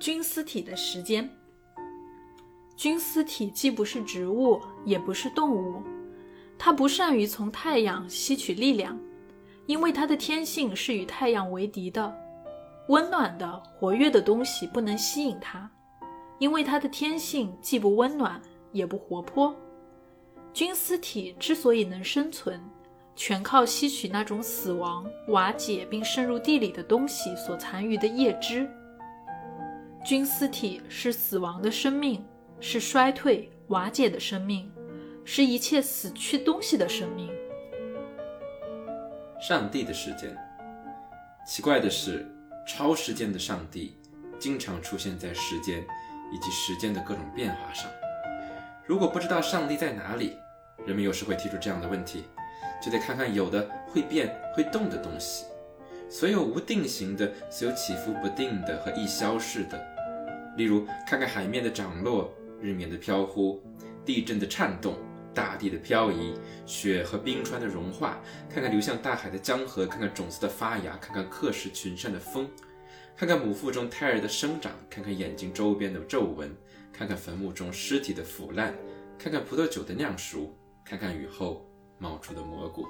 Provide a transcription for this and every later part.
菌丝体的时间。菌丝体既不是植物，也不是动物，它不善于从太阳吸取力量，因为它的天性是与太阳为敌的。温暖的、活跃的东西不能吸引它，因为它的天性既不温暖，也不活泼。菌丝体之所以能生存，全靠吸取那种死亡、瓦解并渗入地里的东西所残余的叶汁。菌丝体是死亡的生命，是衰退、瓦解的生命，是一切死去东西的生命。上帝的时间，奇怪的是，超时间的上帝经常出现在时间以及时间的各种变化上。如果不知道上帝在哪里，人们有时会提出这样的问题，就得看看有的会变、会动的东西，所有无定型的，所有起伏不定的和易消逝的。例如，看看海面的涨落、日冕的飘忽、地震的颤动、大地的漂移、雪和冰川的融化；看看流向大海的江河，看看种子的发芽，看看客氏群山的风，看看母腹中胎儿的生长，看看眼睛周边的皱纹，看看坟墓中尸体的腐烂，看看葡萄酒的酿熟。看看雨后冒出的蘑菇。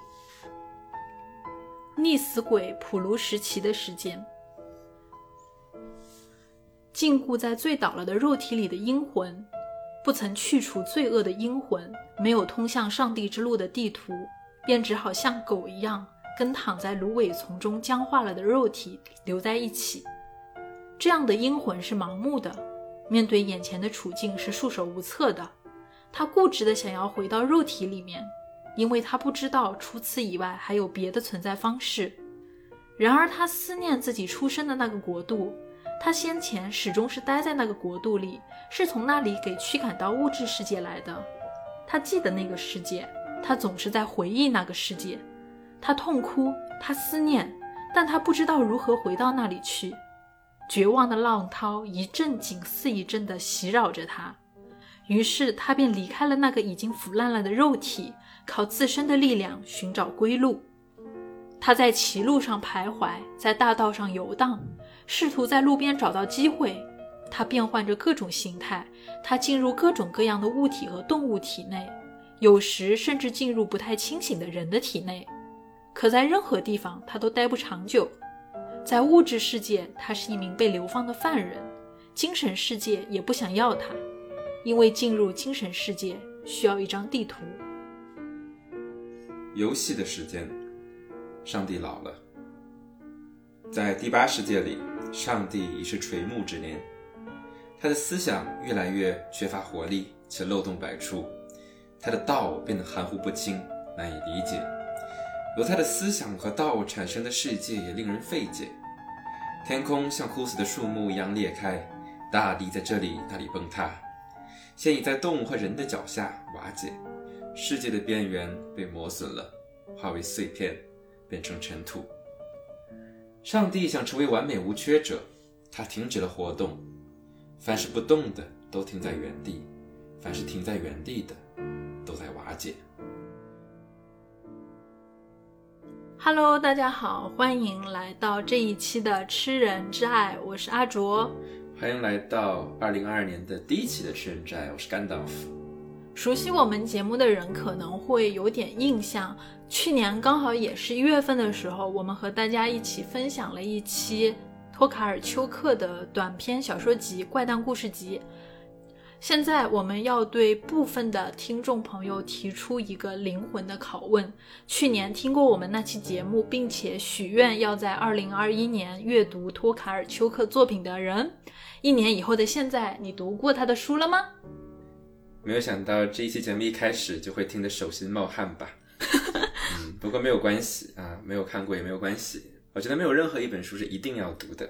溺死鬼普鲁什奇的时间，禁锢在醉倒了的肉体里的阴魂，不曾去除罪恶的阴魂，没有通向上帝之路的地图，便只好像狗一样，跟躺在芦苇丛中僵化了的肉体留在一起。这样的阴魂是盲目的，面对眼前的处境是束手无策的。他固执地想要回到肉体里面，因为他不知道除此以外还有别的存在方式。然而，他思念自己出生的那个国度，他先前始终是待在那个国度里，是从那里给驱赶到物质世界来的。他记得那个世界，他总是在回忆那个世界。他痛哭，他思念，但他不知道如何回到那里去。绝望的浪涛一阵紧似一阵地袭扰着他。于是他便离开了那个已经腐烂了的肉体，靠自身的力量寻找归路。他在歧路上徘徊，在大道上游荡，试图在路边找到机会。他变换着各种形态，他进入各种各样的物体和动物体内，有时甚至进入不太清醒的人的体内。可在任何地方，他都待不长久。在物质世界，他是一名被流放的犯人；精神世界也不想要他。因为进入精神世界需要一张地图。游戏的时间，上帝老了。在第八世界里，上帝已是垂暮之年，他的思想越来越缺乏活力且漏洞百出，他的道变得含糊不清，难以理解。由他的思想和道产生的世界也令人费解。天空像枯死的树木一样裂开，大地在这里那里崩塌。现已在动物和人的脚下瓦解，世界的边缘被磨损了，化为碎片，变成尘土。上帝想成为完美无缺者，他停止了活动。凡是不动的都停在原地，凡是停在原地的都在瓦解。Hello，大家好，欢迎来到这一期的《吃人之爱》，我是阿卓。欢迎来到二零二二年的第一期的《吃人之爱》，我是甘道夫。熟悉我们节目的人可能会有点印象，去年刚好也是一月份的时候，我们和大家一起分享了一期托卡尔丘克的短篇小说集《怪诞故事集》。现在我们要对部分的听众朋友提出一个灵魂的拷问：去年听过我们那期节目，并且许愿要在二零二一年阅读托卡尔丘克作品的人，一年以后的现在，你读过他的书了吗？没有想到这一期节目一开始就会听得手心冒汗吧？嗯，不过没有关系啊，没有看过也没有关系。我觉得没有任何一本书是一定要读的。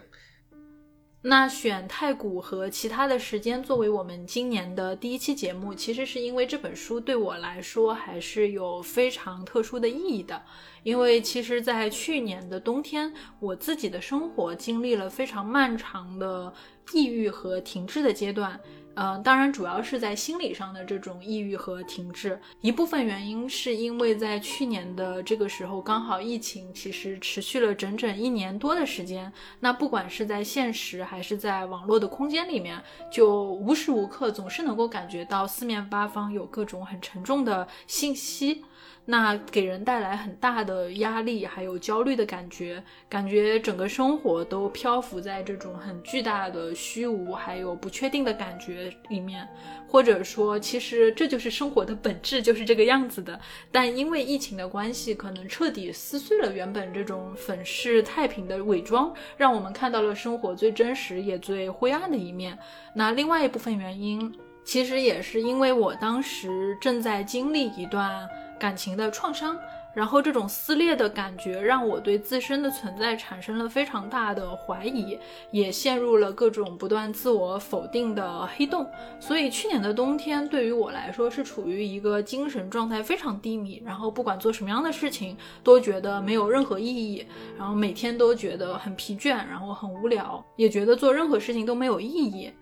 那选太古和其他的时间作为我们今年的第一期节目，其实是因为这本书对我来说还是有非常特殊的意义的。因为其实，在去年的冬天，我自己的生活经历了非常漫长的抑郁和停滞的阶段。呃，当然，主要是在心理上的这种抑郁和停滞。一部分原因是因为在去年的这个时候，刚好疫情其实持续了整整一年多的时间。那不管是在现实还是在网络的空间里面，就无时无刻总是能够感觉到四面八方有各种很沉重的信息。那给人带来很大的压力，还有焦虑的感觉，感觉整个生活都漂浮在这种很巨大的虚无，还有不确定的感觉里面，或者说，其实这就是生活的本质，就是这个样子的。但因为疫情的关系，可能彻底撕碎了原本这种粉饰太平的伪装，让我们看到了生活最真实也最灰暗的一面。那另外一部分原因，其实也是因为我当时正在经历一段。感情的创伤，然后这种撕裂的感觉让我对自身的存在产生了非常大的怀疑，也陷入了各种不断自我否定的黑洞。所以去年的冬天对于我来说是处于一个精神状态非常低迷，然后不管做什么样的事情都觉得没有任何意义，然后每天都觉得很疲倦，然后很无聊，也觉得做任何事情都没有意义。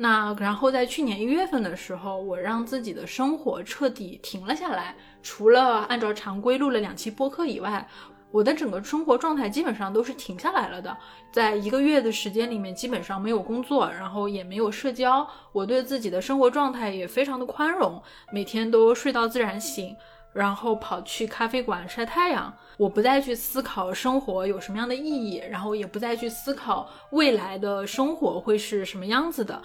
那然后在去年一月份的时候，我让自己的生活彻底停了下来。除了按照常规录了两期播客以外，我的整个生活状态基本上都是停下来了的。在一个月的时间里面，基本上没有工作，然后也没有社交。我对自己的生活状态也非常的宽容，每天都睡到自然醒，然后跑去咖啡馆晒太阳。我不再去思考生活有什么样的意义，然后也不再去思考未来的生活会是什么样子的。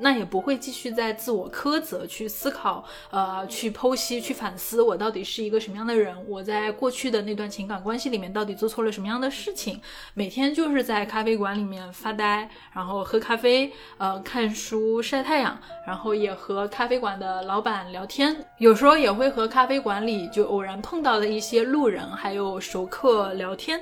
那也不会继续在自我苛责、去思考、呃，去剖析、去反思我到底是一个什么样的人，我在过去的那段情感关系里面到底做错了什么样的事情。每天就是在咖啡馆里面发呆，然后喝咖啡，呃，看书、晒太阳，然后也和咖啡馆的老板聊天，有时候也会和咖啡馆里就偶然碰到的一些路人还有熟客聊天。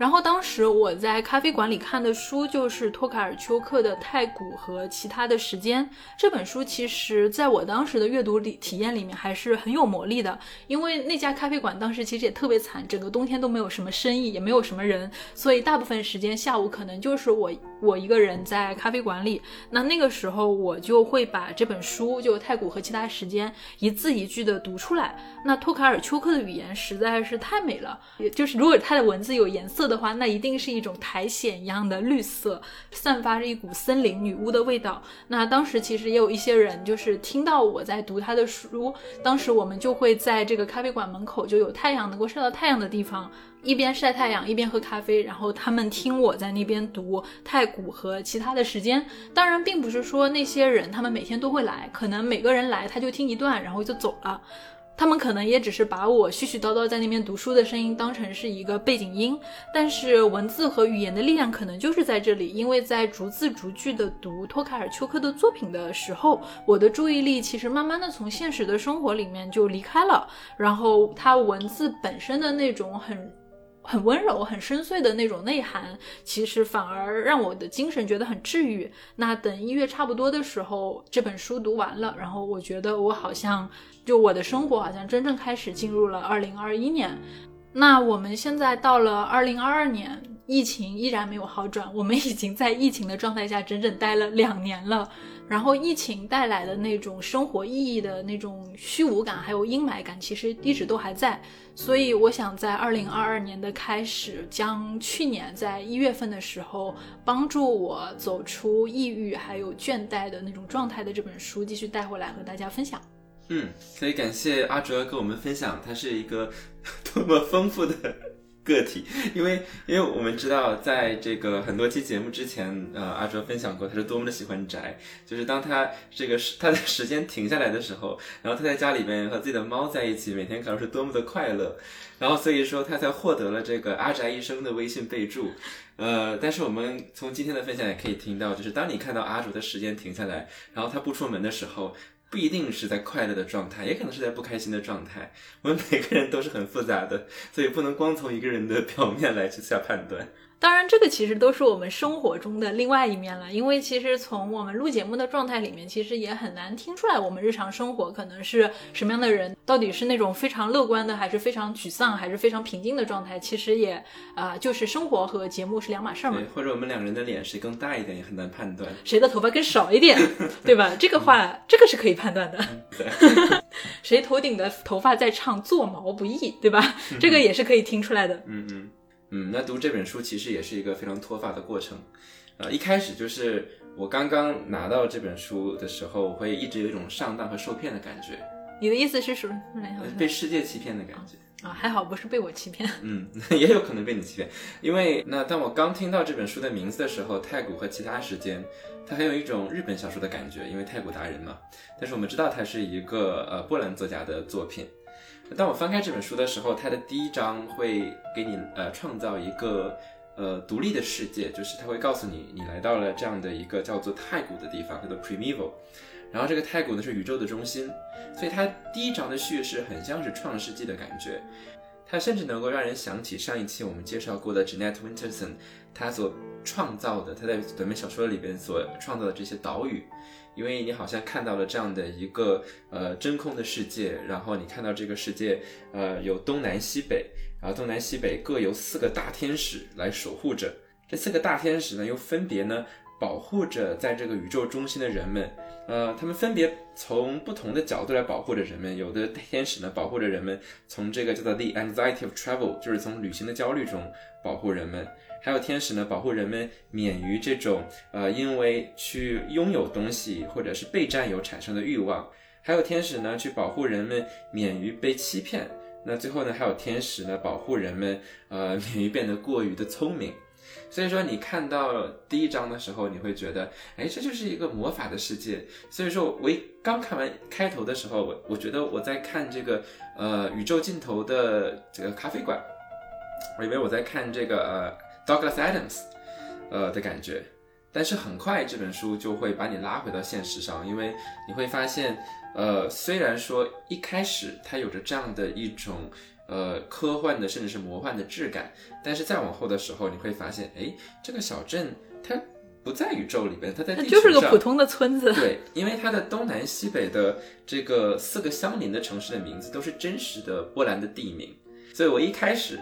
然后当时我在咖啡馆里看的书就是托卡尔丘克的《太古和其他的时间》这本书，其实在我当时的阅读里体验里面还是很有魔力的。因为那家咖啡馆当时其实也特别惨，整个冬天都没有什么生意，也没有什么人，所以大部分时间下午可能就是我我一个人在咖啡馆里。那那个时候我就会把这本书就《太古和其他时间》一字一句的读出来。那托卡尔丘克的语言实在是太美了，也就是如果他的文字有颜色。的话，那一定是一种苔藓一样的绿色，散发着一股森林女巫的味道。那当时其实也有一些人，就是听到我在读他的书，当时我们就会在这个咖啡馆门口，就有太阳能够晒到太阳的地方，一边晒太阳一边喝咖啡，然后他们听我在那边读太古和其他的时间。当然，并不是说那些人他们每天都会来，可能每个人来他就听一段，然后就走了。他们可能也只是把我絮絮叨叨在那边读书的声音当成是一个背景音，但是文字和语言的力量可能就是在这里，因为在逐字逐句的读托卡尔丘克的作品的时候，我的注意力其实慢慢的从现实的生活里面就离开了，然后他文字本身的那种很。很温柔、很深邃的那种内涵，其实反而让我的精神觉得很治愈。那等一月差不多的时候，这本书读完了，然后我觉得我好像就我的生活好像真正开始进入了二零二一年。那我们现在到了二零二二年，疫情依然没有好转，我们已经在疫情的状态下整整待了两年了。然后疫情带来的那种生活意义的那种虚无感，还有阴霾感，其实一直都还在。所以我想在二零二二年的开始，将去年在一月份的时候帮助我走出抑郁还有倦怠的那种状态的这本书继续带回来和大家分享。嗯，所以感谢阿哲跟我们分享，他是一个多么丰富的。个体，因为因为我们知道，在这个很多期节目之前，呃，阿哲分享过他是多么的喜欢宅，就是当他这个时他的时间停下来的时候，然后他在家里边和自己的猫在一起，每天可能是多么的快乐，然后所以说他才获得了这个阿宅医生的微信备注，呃，但是我们从今天的分享也可以听到，就是当你看到阿卓的时间停下来，然后他不出门的时候。不一定是在快乐的状态，也可能是在不开心的状态。我们每个人都是很复杂的，所以不能光从一个人的表面来去下判断。当然，这个其实都是我们生活中的另外一面了。因为其实从我们录节目的状态里面，其实也很难听出来我们日常生活可能是什么样的人，到底是那种非常乐观的，还是非常沮丧，还是非常平静的状态。其实也啊，就是生活和节目是两码事儿嘛。或者我们两个人的脸谁更大一点也很难判断，谁的头发更少一点，对吧？这个话，这个是可以判断的。谁头顶的头发在唱做毛不易，对吧？这个也是可以听出来的。嗯嗯。嗯，那读这本书其实也是一个非常脱发的过程，呃，一开始就是我刚刚拿到这本书的时候，我会一直有一种上当和受骗的感觉。你的意思是说被世界欺骗的感觉啊？还好不是被我欺骗。嗯，也有可能被你欺骗，因为那当我刚听到这本书的名字的时候，太古和其他时间，它很有一种日本小说的感觉，因为太古达人嘛。但是我们知道它是一个呃波兰作家的作品。当我翻开这本书的时候，它的第一章会给你呃创造一个呃独立的世界，就是它会告诉你你来到了这样的一个叫做太古的地方，叫做 Primeval。然后这个太古呢是宇宙的中心，所以它第一章的叙事很像是创世纪的感觉，它甚至能够让人想起上一期我们介绍过的 Jeanette Winterson，他所创造的他在短篇小说里边所创造的这些岛屿。因为你好像看到了这样的一个呃真空的世界，然后你看到这个世界呃有东南西北，然后东南西北各有四个大天使来守护着。这四个大天使呢，又分别呢保护着在这个宇宙中心的人们。呃，他们分别从不同的角度来保护着人们。有的天使呢保护着人们从这个叫做 the anxiety of travel，就是从旅行的焦虑中保护人们。还有天使呢，保护人们免于这种呃，因为去拥有东西或者是被占有产生的欲望。还有天使呢，去保护人们免于被欺骗。那最后呢，还有天使呢，保护人们呃，免于变得过于的聪明。所以说，你看到第一章的时候，你会觉得，哎，这就是一个魔法的世界。所以说我一刚看完开头的时候，我我觉得我在看这个呃宇宙尽头的这个咖啡馆，我以为我在看这个呃。Douglas Adams，呃的感觉，但是很快这本书就会把你拉回到现实上，因为你会发现，呃，虽然说一开始它有着这样的一种呃科幻的甚至是魔幻的质感，但是再往后的时候，你会发现，哎，这个小镇它不在宇宙里边，它在地球上，就是个普通的村子。对，因为它的东南西北的这个四个相邻的城市的名字都是真实的波兰的地名，所以我一开始。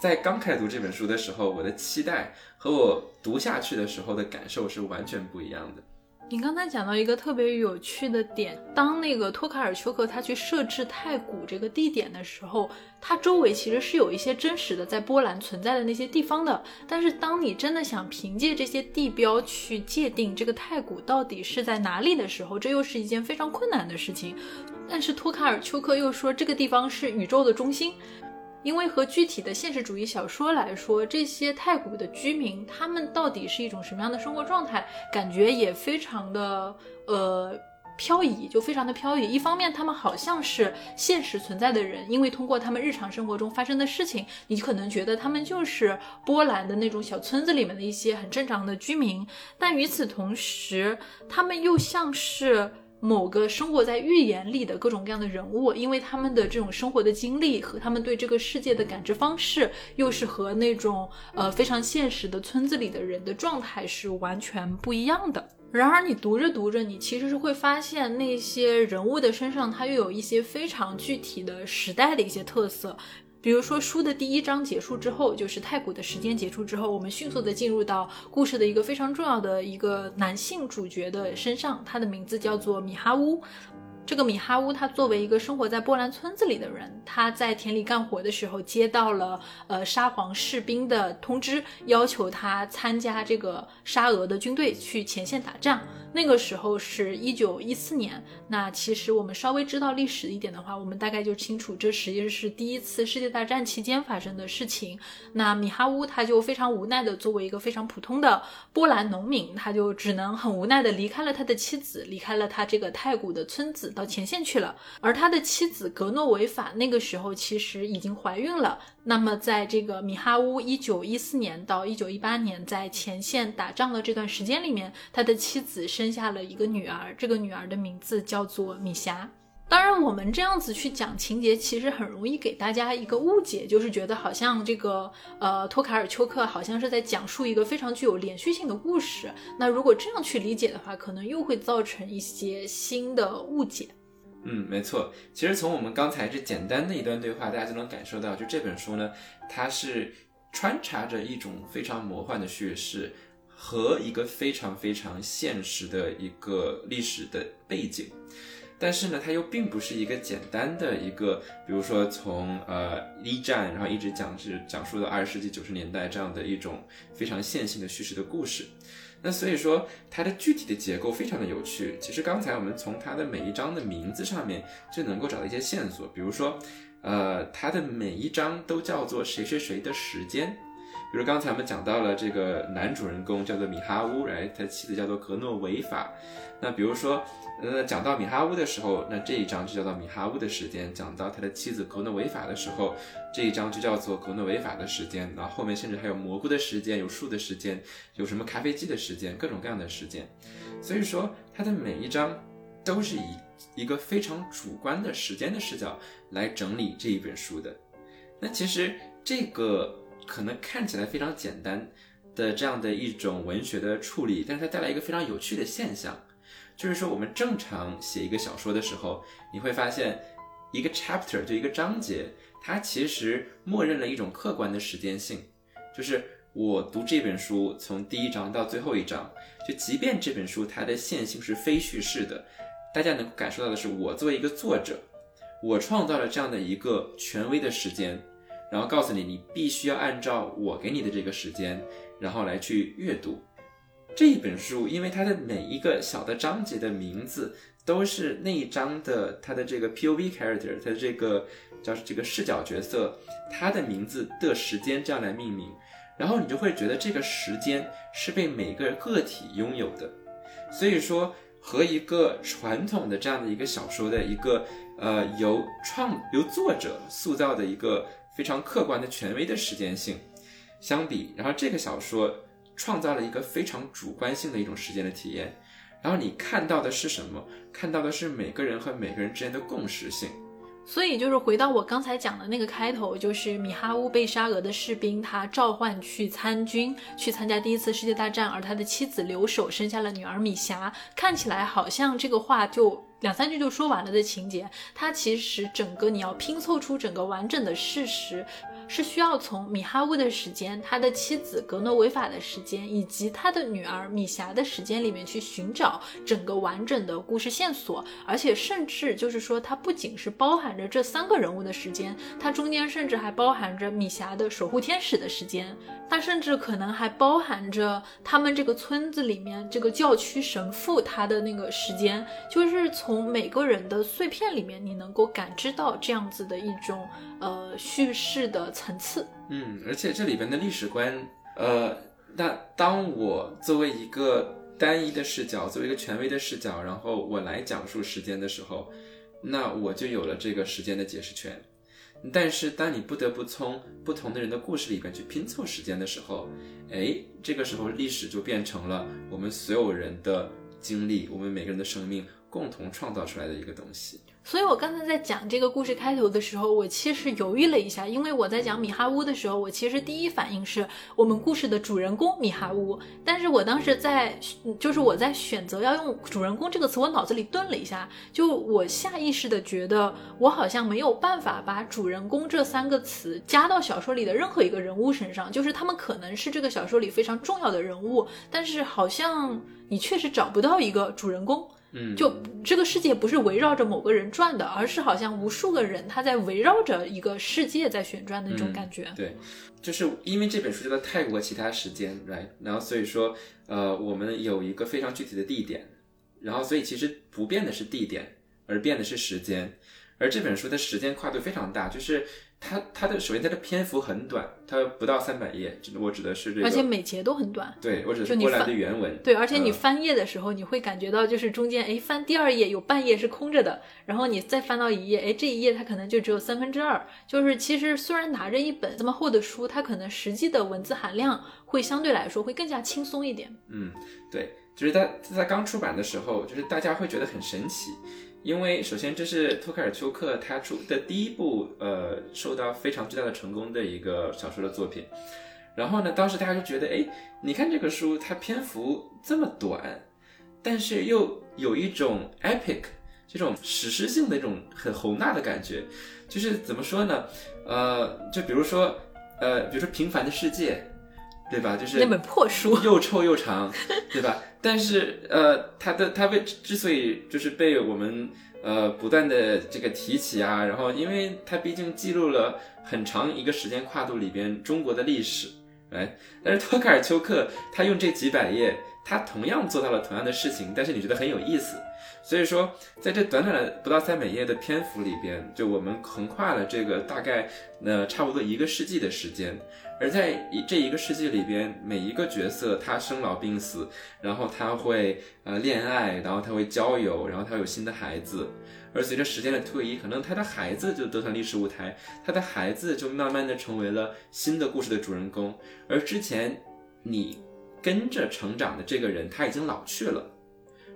在刚开始读这本书的时候，我的期待和我读下去的时候的感受是完全不一样的。你刚才讲到一个特别有趣的点，当那个托卡尔丘克他去设置太古这个地点的时候，它周围其实是有一些真实的在波兰存在的那些地方的。但是当你真的想凭借这些地标去界定这个太古到底是在哪里的时候，这又是一件非常困难的事情。但是托卡尔丘克又说这个地方是宇宙的中心。因为和具体的现实主义小说来说，这些太古的居民，他们到底是一种什么样的生活状态，感觉也非常的呃漂移，就非常的漂移。一方面，他们好像是现实存在的人，因为通过他们日常生活中发生的事情，你可能觉得他们就是波兰的那种小村子里面的一些很正常的居民。但与此同时，他们又像是。某个生活在寓言里的各种各样的人物，因为他们的这种生活的经历和他们对这个世界的感知方式，又是和那种呃非常现实的村子里的人的状态是完全不一样的。然而，你读着读着，你其实是会发现那些人物的身上，它又有一些非常具体的时代的一些特色。比如说，书的第一章结束之后，就是太古的时间结束之后，我们迅速的进入到故事的一个非常重要的一个男性主角的身上，他的名字叫做米哈乌。这个米哈乌，他作为一个生活在波兰村子里的人，他在田里干活的时候，接到了呃沙皇士兵的通知，要求他参加这个沙俄的军队去前线打仗。那个时候是一九一四年。那其实我们稍微知道历史一点的话，我们大概就清楚，这实际是第一次世界大战期间发生的事情。那米哈乌他就非常无奈的，作为一个非常普通的波兰农民，他就只能很无奈的离开了他的妻子，离开了他这个太古的村子。到前线去了，而他的妻子格诺维法那个时候其实已经怀孕了。那么，在这个米哈乌一九一四年到一九一八年在前线打仗的这段时间里面，他的妻子生下了一个女儿，这个女儿的名字叫做米霞。当然，我们这样子去讲情节，其实很容易给大家一个误解，就是觉得好像这个呃托卡尔丘克好像是在讲述一个非常具有连续性的故事。那如果这样去理解的话，可能又会造成一些新的误解。嗯，没错。其实从我们刚才这简单的一段对话，大家就能感受到，就这本书呢，它是穿插着一种非常魔幻的叙事和一个非常非常现实的一个历史的背景。但是呢，它又并不是一个简单的一个，比如说从呃一战，然后一直讲是讲述到二十世纪九十年代这样的一种非常线性的叙事的故事。那所以说，它的具体的结构非常的有趣。其实刚才我们从它的每一章的名字上面就能够找到一些线索，比如说，呃，它的每一章都叫做谁谁谁的时间。比如刚才我们讲到了这个男主人公叫做米哈乌，哎，他妻子叫做格诺维法。那比如说。呃，讲到米哈乌的时候，那这一章就叫做米哈乌的时间；讲到他的妻子格诺维法的时候，这一章就叫做格诺维法的时间。然后后面甚至还有蘑菇的时间，有树的时间，有什么咖啡机的时间，各种各样的时间。所以说，它的每一章都是以一个非常主观的时间的视角来整理这一本书的。那其实这个可能看起来非常简单的这样的一种文学的处理，但是它带来一个非常有趣的现象。就是说，我们正常写一个小说的时候，你会发现，一个 chapter 就一个章节，它其实默认了一种客观的时间性。就是我读这本书，从第一章到最后一章，就即便这本书它的线性是非叙事的，大家能够感受到的是，我作为一个作者，我创造了这样的一个权威的时间，然后告诉你，你必须要按照我给你的这个时间，然后来去阅读。这一本书，因为它的每一个小的章节的名字都是那一章的它的这个 POV character，它的这个叫这个视角角色，它的名字的时间这样来命名，然后你就会觉得这个时间是被每个个体拥有的，所以说和一个传统的这样的一个小说的一个呃由创由作者塑造的一个非常客观的权威的时间性相比，然后这个小说。创造了一个非常主观性的一种时间的体验，然后你看到的是什么？看到的是每个人和每个人之间的共识性。所以就是回到我刚才讲的那个开头，就是米哈乌被沙俄的士兵他召唤去参军，去参加第一次世界大战，而他的妻子留守，生下了女儿米霞。看起来好像这个话就两三句就说完了的情节，它其实整个你要拼凑出整个完整的事实。是需要从米哈乌的时间、他的妻子格诺维法的时间以及他的女儿米霞的时间里面去寻找整个完整的故事线索，而且甚至就是说，它不仅是包含着这三个人物的时间，它中间甚至还包含着米霞的守护天使的时间，它甚至可能还包含着他们这个村子里面这个教区神父他的那个时间，就是从每个人的碎片里面，你能够感知到这样子的一种呃叙事的。层次，嗯，而且这里边的历史观，呃，那当我作为一个单一的视角，作为一个权威的视角，然后我来讲述时间的时候，那我就有了这个时间的解释权。但是当你不得不从不同的人的故事里边去拼凑时间的时候，哎，这个时候历史就变成了我们所有人的经历，我们每个人的生命共同创造出来的一个东西。所以，我刚才在讲这个故事开头的时候，我其实犹豫了一下，因为我在讲米哈乌的时候，我其实第一反应是我们故事的主人公米哈乌。但是我当时在，就是我在选择要用“主人公”这个词，我脑子里顿了一下，就我下意识的觉得，我好像没有办法把“主人公”这三个词加到小说里的任何一个人物身上，就是他们可能是这个小说里非常重要的人物，但是好像你确实找不到一个主人公。嗯，就这个世界不是围绕着某个人转的，而是好像无数个人他在围绕着一个世界在旋转的那种感觉。对，就是因为这本书叫做《泰国其他时间》，right？然后所以说，呃，我们有一个非常具体的地点，然后所以其实不变的是地点，而变的是时间，而这本书的时间跨度非常大，就是。它它的首先它的篇幅很短，它不到三百页，我指的是这个，而且每节都很短。对，我指的是波兰的原文。对，而且你翻页的时候，你会感觉到就是中间，哎，翻第二页有半页是空着的，然后你再翻到一页，哎，这一页它可能就只有三分之二。就是其实虽然拿着一本这么厚的书，它可能实际的文字含量会相对来说会更加轻松一点。嗯，对，就是在在刚出版的时候，就是大家会觉得很神奇。因为首先这是托卡尔丘克他出的第一部呃受到非常巨大的成功的一个小说的作品。然后呢，当时大家就觉得，哎，你看这个书，它篇幅这么短，但是又有一种 epic 这种史诗性的一种很宏大的感觉。就是怎么说呢？呃，就比如说，呃，比如说《平凡的世界》，对吧？就是那本破书，又臭又长，对吧？但是，呃，它的它为之所以就是被我们呃不断的这个提起啊，然后因为它毕竟记录了很长一个时间跨度里边中国的历史。哎，但是托卡尔丘克他用这几百页，他同样做到了同样的事情，但是你觉得很有意思。所以说，在这短短的不到三百页的篇幅里边，就我们横跨了这个大概呃差不多一个世纪的时间。而在一这一个世纪里边，每一个角色他生老病死，然后他会呃恋爱，然后他会交友，然后他有新的孩子。而随着时间的推移，可能他的孩子就登上历史舞台，他的孩子就慢慢的成为了新的故事的主人公。而之前你跟着成长的这个人，他已经老去了。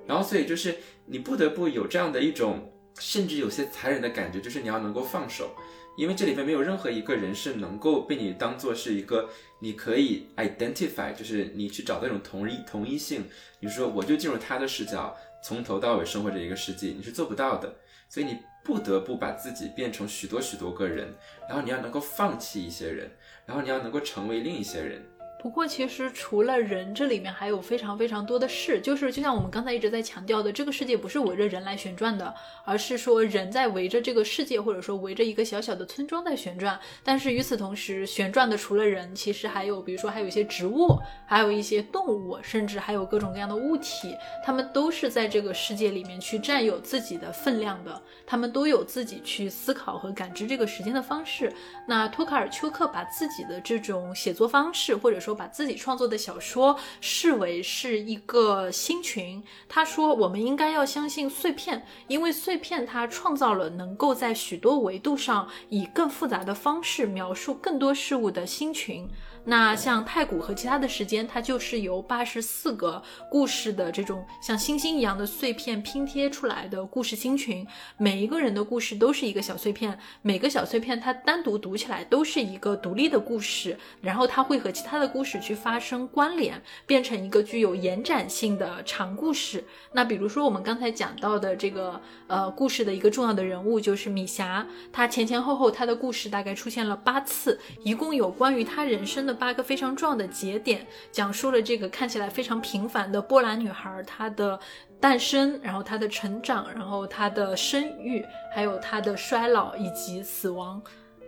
然后，所以就是你不得不有这样的一种，甚至有些残忍的感觉，就是你要能够放手，因为这里面没有任何一个人是能够被你当做是一个你可以 identify，就是你去找那种同一同一性。你说我就进入他的视角，从头到尾生活这一个世纪，你是做不到的。所以你不得不把自己变成许多许多个人，然后你要能够放弃一些人，然后你要能够成为另一些人。不过，其实除了人，这里面还有非常非常多的事。就是就像我们刚才一直在强调的，这个世界不是围着人来旋转的，而是说人在围着这个世界，或者说围着一个小小的村庄在旋转。但是与此同时，旋转的除了人，其实还有，比如说还有一些植物，还有一些动物，甚至还有各种各样的物体，它们都是在这个世界里面去占有自己的分量的。他们都有自己去思考和感知这个时间的方式。那托卡尔丘克把自己的这种写作方式，或者说把自己创作的小说视为是一个星群。他说，我们应该要相信碎片，因为碎片它创造了能够在许多维度上以更复杂的方式描述更多事物的星群。那像太古和其他的时间，它就是由八十四个故事的这种像星星一样的碎片拼贴出来的故事星群。每一个人的故事都是一个小碎片，每个小碎片它单独读起来都是一个独立的故事，然后它会和其他的故事去发生关联，变成一个具有延展性的长故事。那比如说我们刚才讲到的这个呃故事的一个重要的人物就是米霞，她前前后后她的故事大概出现了八次，一共有关于她人生的。八个非常重要的节点，讲述了这个看起来非常平凡的波兰女孩她的诞生，然后她的成长，然后她的生育，还有她的衰老以及死亡。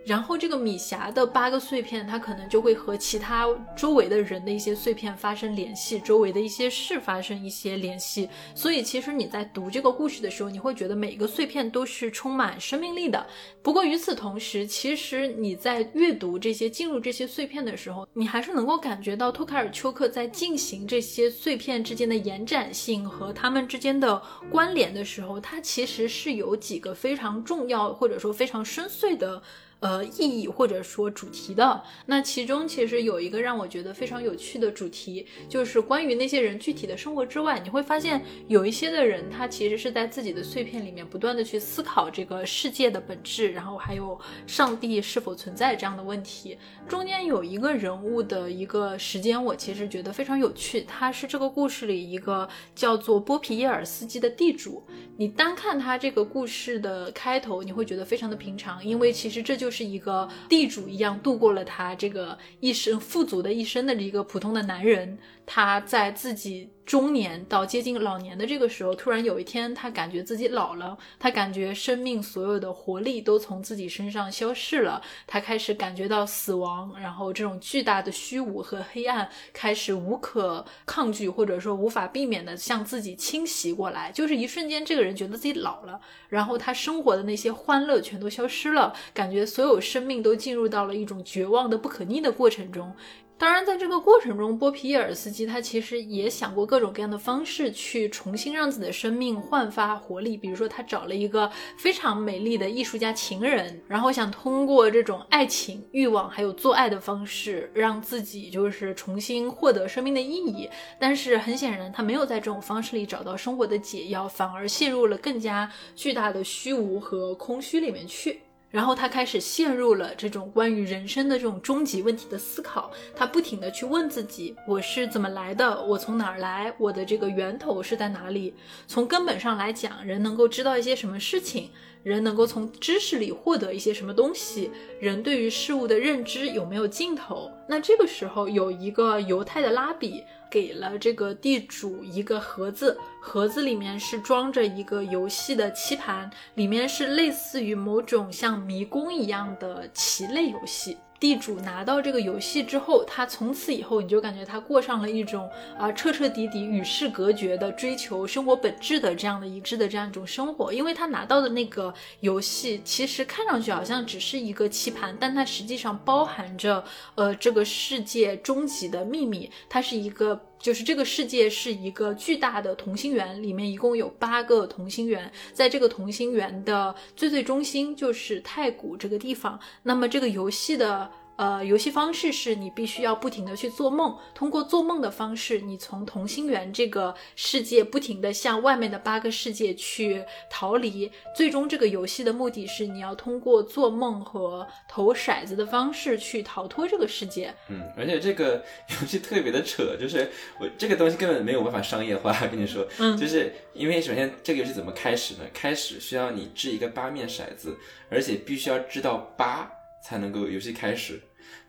然后这个米霞的八个碎片，它可能就会和其他周围的人的一些碎片发生联系，周围的一些事发生一些联系。所以其实你在读这个故事的时候，你会觉得每一个碎片都是充满生命力的。不过与此同时，其实你在阅读这些进入这些碎片的时候，你还是能够感觉到托卡尔丘克在进行这些碎片之间的延展性和他们之间的关联的时候，它其实是有几个非常重要或者说非常深邃的。呃，意义或者说主题的那其中，其实有一个让我觉得非常有趣的主题，就是关于那些人具体的生活之外，你会发现有一些的人，他其实是在自己的碎片里面不断的去思考这个世界的本质，然后还有上帝是否存在这样的问题。中间有一个人物的一个时间，我其实觉得非常有趣，他是这个故事里一个叫做波皮耶尔斯基的地主。你单看他这个故事的开头，你会觉得非常的平常，因为其实这就。就是一个地主一样度过了他这个一生富足的一生的一个普通的男人，他在自己。中年到接近老年的这个时候，突然有一天，他感觉自己老了，他感觉生命所有的活力都从自己身上消逝了，他开始感觉到死亡，然后这种巨大的虚无和黑暗开始无可抗拒或者说无法避免的向自己侵袭过来，就是一瞬间，这个人觉得自己老了，然后他生活的那些欢乐全都消失了，感觉所有生命都进入到了一种绝望的不可逆的过程中。当然，在这个过程中，波皮耶尔斯基他其实也想过各种各样的方式去重新让自己的生命焕发活力。比如说，他找了一个非常美丽的艺术家情人，然后想通过这种爱情、欲望还有做爱的方式，让自己就是重新获得生命的意义。但是很显然，他没有在这种方式里找到生活的解药，反而陷入了更加巨大的虚无和空虚里面去。然后他开始陷入了这种关于人生的这种终极问题的思考，他不停的去问自己：我是怎么来的？我从哪儿来？我的这个源头是在哪里？从根本上来讲，人能够知道一些什么事情？人能够从知识里获得一些什么东西？人对于事物的认知有没有尽头？那这个时候，有一个犹太的拉比给了这个地主一个盒子，盒子里面是装着一个游戏的棋盘，里面是类似于某种像迷宫一样的棋类游戏。地主拿到这个游戏之后，他从此以后你就感觉他过上了一种啊彻彻底底与世隔绝的追求生活本质的这样的一致的这样一种生活，因为他拿到的那个游戏其实看上去好像只是一个棋盘，但它实际上包含着呃这个世界终极的秘密，它是一个。就是这个世界是一个巨大的同心圆，里面一共有八个同心圆，在这个同心圆的最最中心就是太古这个地方。那么这个游戏的。呃，游戏方式是你必须要不停的去做梦，通过做梦的方式，你从同心圆这个世界不停的向外面的八个世界去逃离。最终，这个游戏的目的是你要通过做梦和投骰子的方式去逃脱这个世界。嗯，而且这个 游戏特别的扯，就是我这个东西根本没有办法商业化。跟你说，嗯，就是因为首先这个游戏怎么开始呢？开始需要你掷一个八面骰子，而且必须要掷到八才能够游戏开始。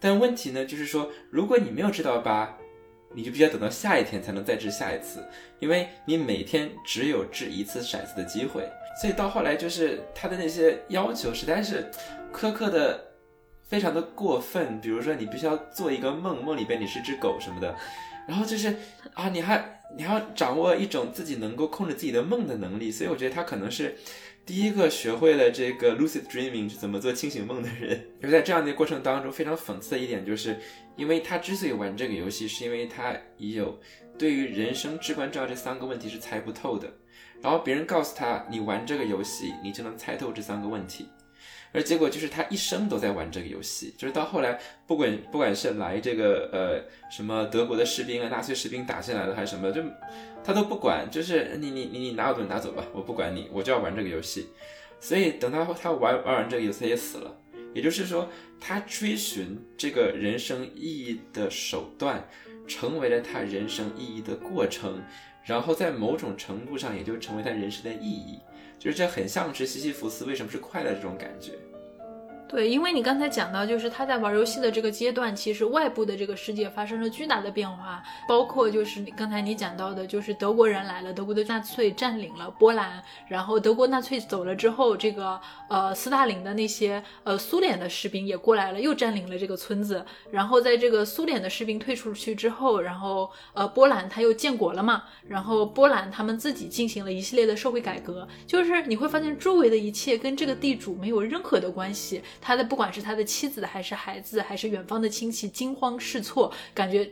但问题呢，就是说，如果你没有知道八，你就必须要等到下一天才能再掷下一次，因为你每天只有掷一次骰子的机会。所以到后来，就是他的那些要求实在是苛刻的非常的过分。比如说，你必须要做一个梦，梦里边你是只狗什么的，然后就是啊，你还你还要掌握一种自己能够控制自己的梦的能力。所以我觉得他可能是。第一个学会了这个 lucid dreaming 是怎么做清醒梦的人，就在这样的过程当中，非常讽刺的一点就是，因为他之所以玩这个游戏，是因为他已有对于人生至关重要这三个问题是猜不透的，然后别人告诉他，你玩这个游戏，你就能猜透这三个问题。而结果就是他一生都在玩这个游戏，就是到后来，不管不管是来这个呃什么德国的士兵啊，纳粹士兵打进来了还是什么，就他都不管，就是你你你你拿我东西拿走吧，我不管你，我就要玩这个游戏。所以等他他玩玩完这个游戏，他也死了。也就是说，他追寻这个人生意义的手段，成为了他人生意义的过程，然后在某种程度上，也就成为他人生的意义。就是这很像是西西弗斯为什么是快乐这种感觉。对，因为你刚才讲到，就是他在玩游戏的这个阶段，其实外部的这个世界发生了巨大的变化，包括就是你刚才你讲到的，就是德国人来了，德国的纳粹占领了波兰，然后德国纳粹走了之后，这个呃斯大林的那些呃苏联的士兵也过来了，又占领了这个村子，然后在这个苏联的士兵退出去之后，然后呃波兰他又建国了嘛，然后波兰他们自己进行了一系列的社会改革，就是你会发现周围的一切跟这个地主没有任何的关系。他的不管是他的妻子还是孩子还是远方的亲戚惊慌失措，感觉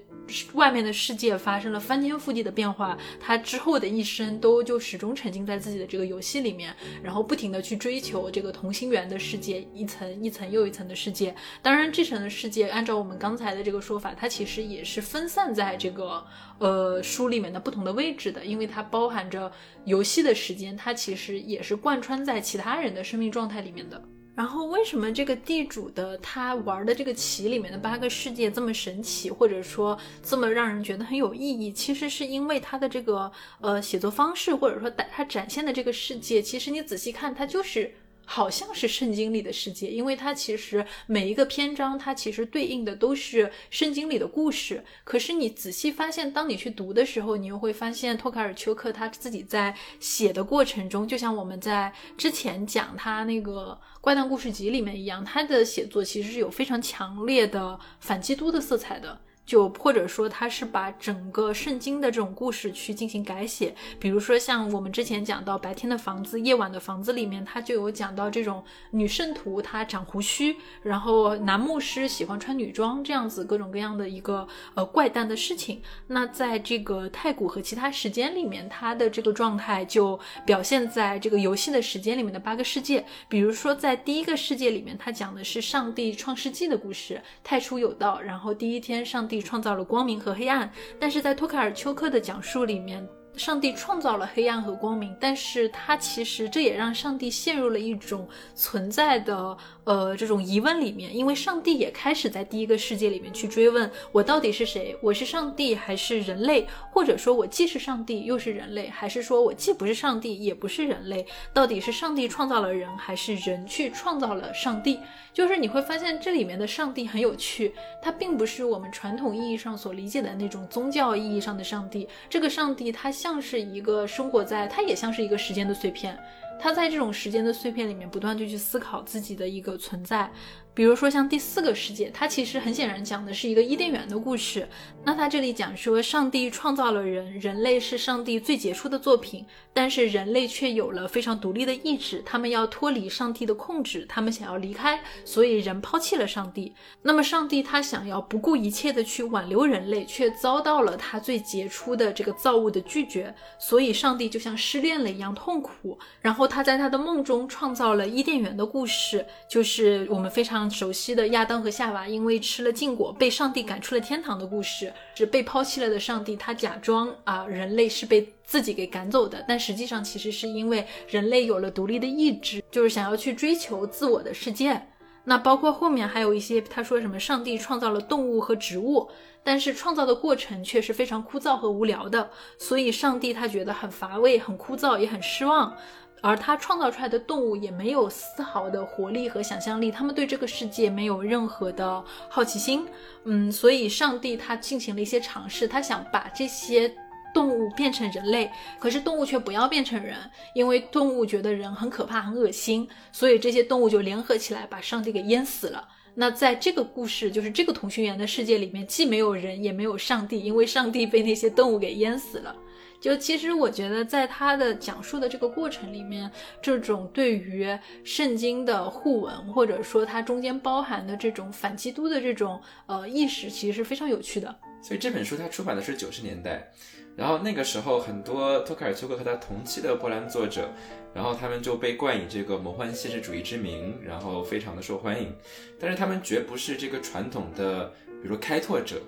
外面的世界发生了翻天覆地的变化。他之后的一生都就始终沉浸在自己的这个游戏里面，然后不停的去追求这个同心圆的世界，一层一层又一层的世界。当然，这层的世界按照我们刚才的这个说法，它其实也是分散在这个呃书里面的不同的位置的，因为它包含着游戏的时间，它其实也是贯穿在其他人的生命状态里面的。然后为什么这个地主的他玩的这个棋里面的八个世界这么神奇，或者说这么让人觉得很有意义？其实是因为他的这个呃写作方式，或者说他展现的这个世界，其实你仔细看，它就是。好像是圣经里的世界，因为它其实每一个篇章，它其实对应的都是圣经里的故事。可是你仔细发现，当你去读的时候，你又会发现托卡尔丘克他自己在写的过程中，就像我们在之前讲他那个《怪诞故事集》里面一样，他的写作其实是有非常强烈的反基督的色彩的。就或者说他是把整个圣经的这种故事去进行改写，比如说像我们之前讲到白天的房子、夜晚的房子里面，他就有讲到这种女圣徒她长胡须，然后男牧师喜欢穿女装这样子各种各样的一个呃怪诞的事情。那在这个太古和其他时间里面，它的这个状态就表现在这个游戏的时间里面的八个世界，比如说在第一个世界里面，它讲的是上帝创世纪的故事，太初有道，然后第一天上帝。创造了光明和黑暗，但是在托卡尔丘克的讲述里面。上帝创造了黑暗和光明，但是他其实这也让上帝陷入了一种存在的呃这种疑问里面，因为上帝也开始在第一个世界里面去追问我到底是谁，我是上帝还是人类，或者说我既是上帝又是人类，还是说我既不是上帝也不是人类，到底是上帝创造了人还是人去创造了上帝？就是你会发现这里面的上帝很有趣，它并不是我们传统意义上所理解的那种宗教意义上的上帝，这个上帝它像。是一个生活在，它也像是一个时间的碎片，他在这种时间的碎片里面不断的去思考自己的一个存在。比如说像第四个世界，它其实很显然讲的是一个伊甸园的故事。那它这里讲说，上帝创造了人，人类是上帝最杰出的作品，但是人类却有了非常独立的意志，他们要脱离上帝的控制，他们想要离开，所以人抛弃了上帝。那么上帝他想要不顾一切的去挽留人类，却遭到了他最杰出的这个造物的拒绝，所以上帝就像失恋了一样痛苦。然后他在他的梦中创造了伊甸园的故事，就是我们非常。熟悉的亚当和夏娃因为吃了禁果被上帝赶出了天堂的故事，是被抛弃了的上帝，他假装啊人类是被自己给赶走的，但实际上其实是因为人类有了独立的意志，就是想要去追求自我的世界。那包括后面还有一些他说什么上帝创造了动物和植物，但是创造的过程却是非常枯燥和无聊的，所以上帝他觉得很乏味、很枯燥，也很失望。而他创造出来的动物也没有丝毫的活力和想象力，他们对这个世界没有任何的好奇心。嗯，所以上帝他进行了一些尝试，他想把这些动物变成人类，可是动物却不要变成人，因为动物觉得人很可怕、很恶心，所以这些动物就联合起来把上帝给淹死了。那在这个故事，就是这个同心圆的世界里面，既没有人，也没有上帝，因为上帝被那些动物给淹死了。就其实我觉得，在他的讲述的这个过程里面，这种对于圣经的互文，或者说它中间包含的这种反基督的这种呃意识，其实是非常有趣的。所以这本书它出版的是九十年代，然后那个时候很多托卡尔丘克和他同期的波兰作者，然后他们就被冠以这个魔幻现实主义之名，然后非常的受欢迎。但是他们绝不是这个传统的，比如开拓者，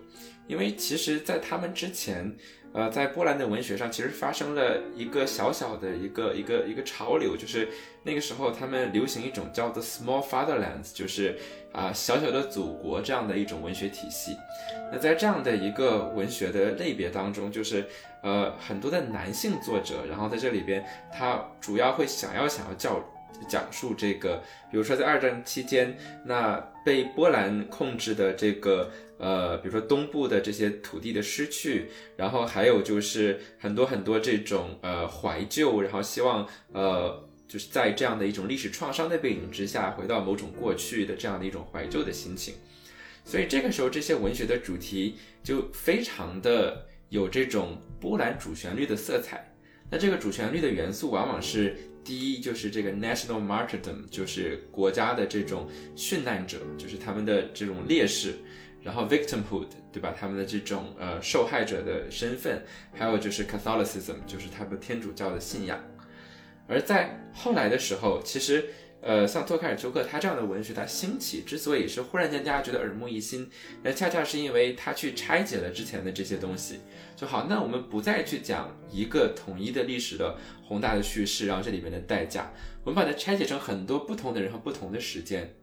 因为其实在他们之前。呃，在波兰的文学上，其实发生了一个小小的一个一个一个潮流，就是那个时候他们流行一种叫做 small fatherlands，就是啊小小的祖国这样的一种文学体系。那在这样的一个文学的类别当中，就是呃很多的男性作者，然后在这里边，他主要会想要想要教讲述这个，比如说在二战期间，那被波兰控制的这个。呃，比如说东部的这些土地的失去，然后还有就是很多很多这种呃怀旧，然后希望呃就是在这样的一种历史创伤的背景之下，回到某种过去的这样的一种怀旧的心情。所以这个时候，这些文学的主题就非常的有这种波兰主旋律的色彩。那这个主旋律的元素，往往是第一就是这个 national martyrdom，就是国家的这种殉难者，就是他们的这种烈士。然后 victimhood，对吧？他们的这种呃受害者的身份，还有就是 Catholicism，就是他们天主教的信仰。而在后来的时候，其实呃像托卡尔丘克他这样的文学，他兴起之所以是忽然间大家觉得耳目一新，那恰恰是因为他去拆解了之前的这些东西。就好，那我们不再去讲一个统一的历史的宏大的叙事，然后这里面的代价，我们把它拆解成很多不同的人和不同的时间，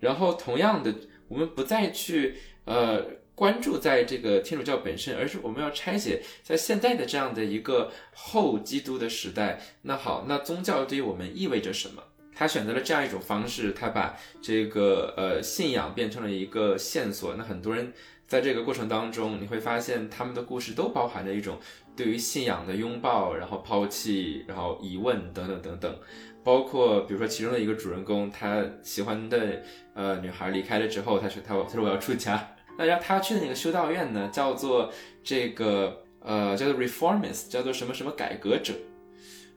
然后同样的。我们不再去呃关注在这个天主教本身，而是我们要拆解在现在的这样的一个后基督的时代。那好，那宗教对于我们意味着什么？他选择了这样一种方式，他把这个呃信仰变成了一个线索。那很多人在这个过程当中，你会发现他们的故事都包含着一种对于信仰的拥抱，然后抛弃，然后疑问等等等等。包括比如说其中的一个主人公，他喜欢的呃女孩离开了之后，他说他他说我要出家，那然后他去的那个修道院呢，叫做这个呃叫做 reformist，叫做什么什么改革者。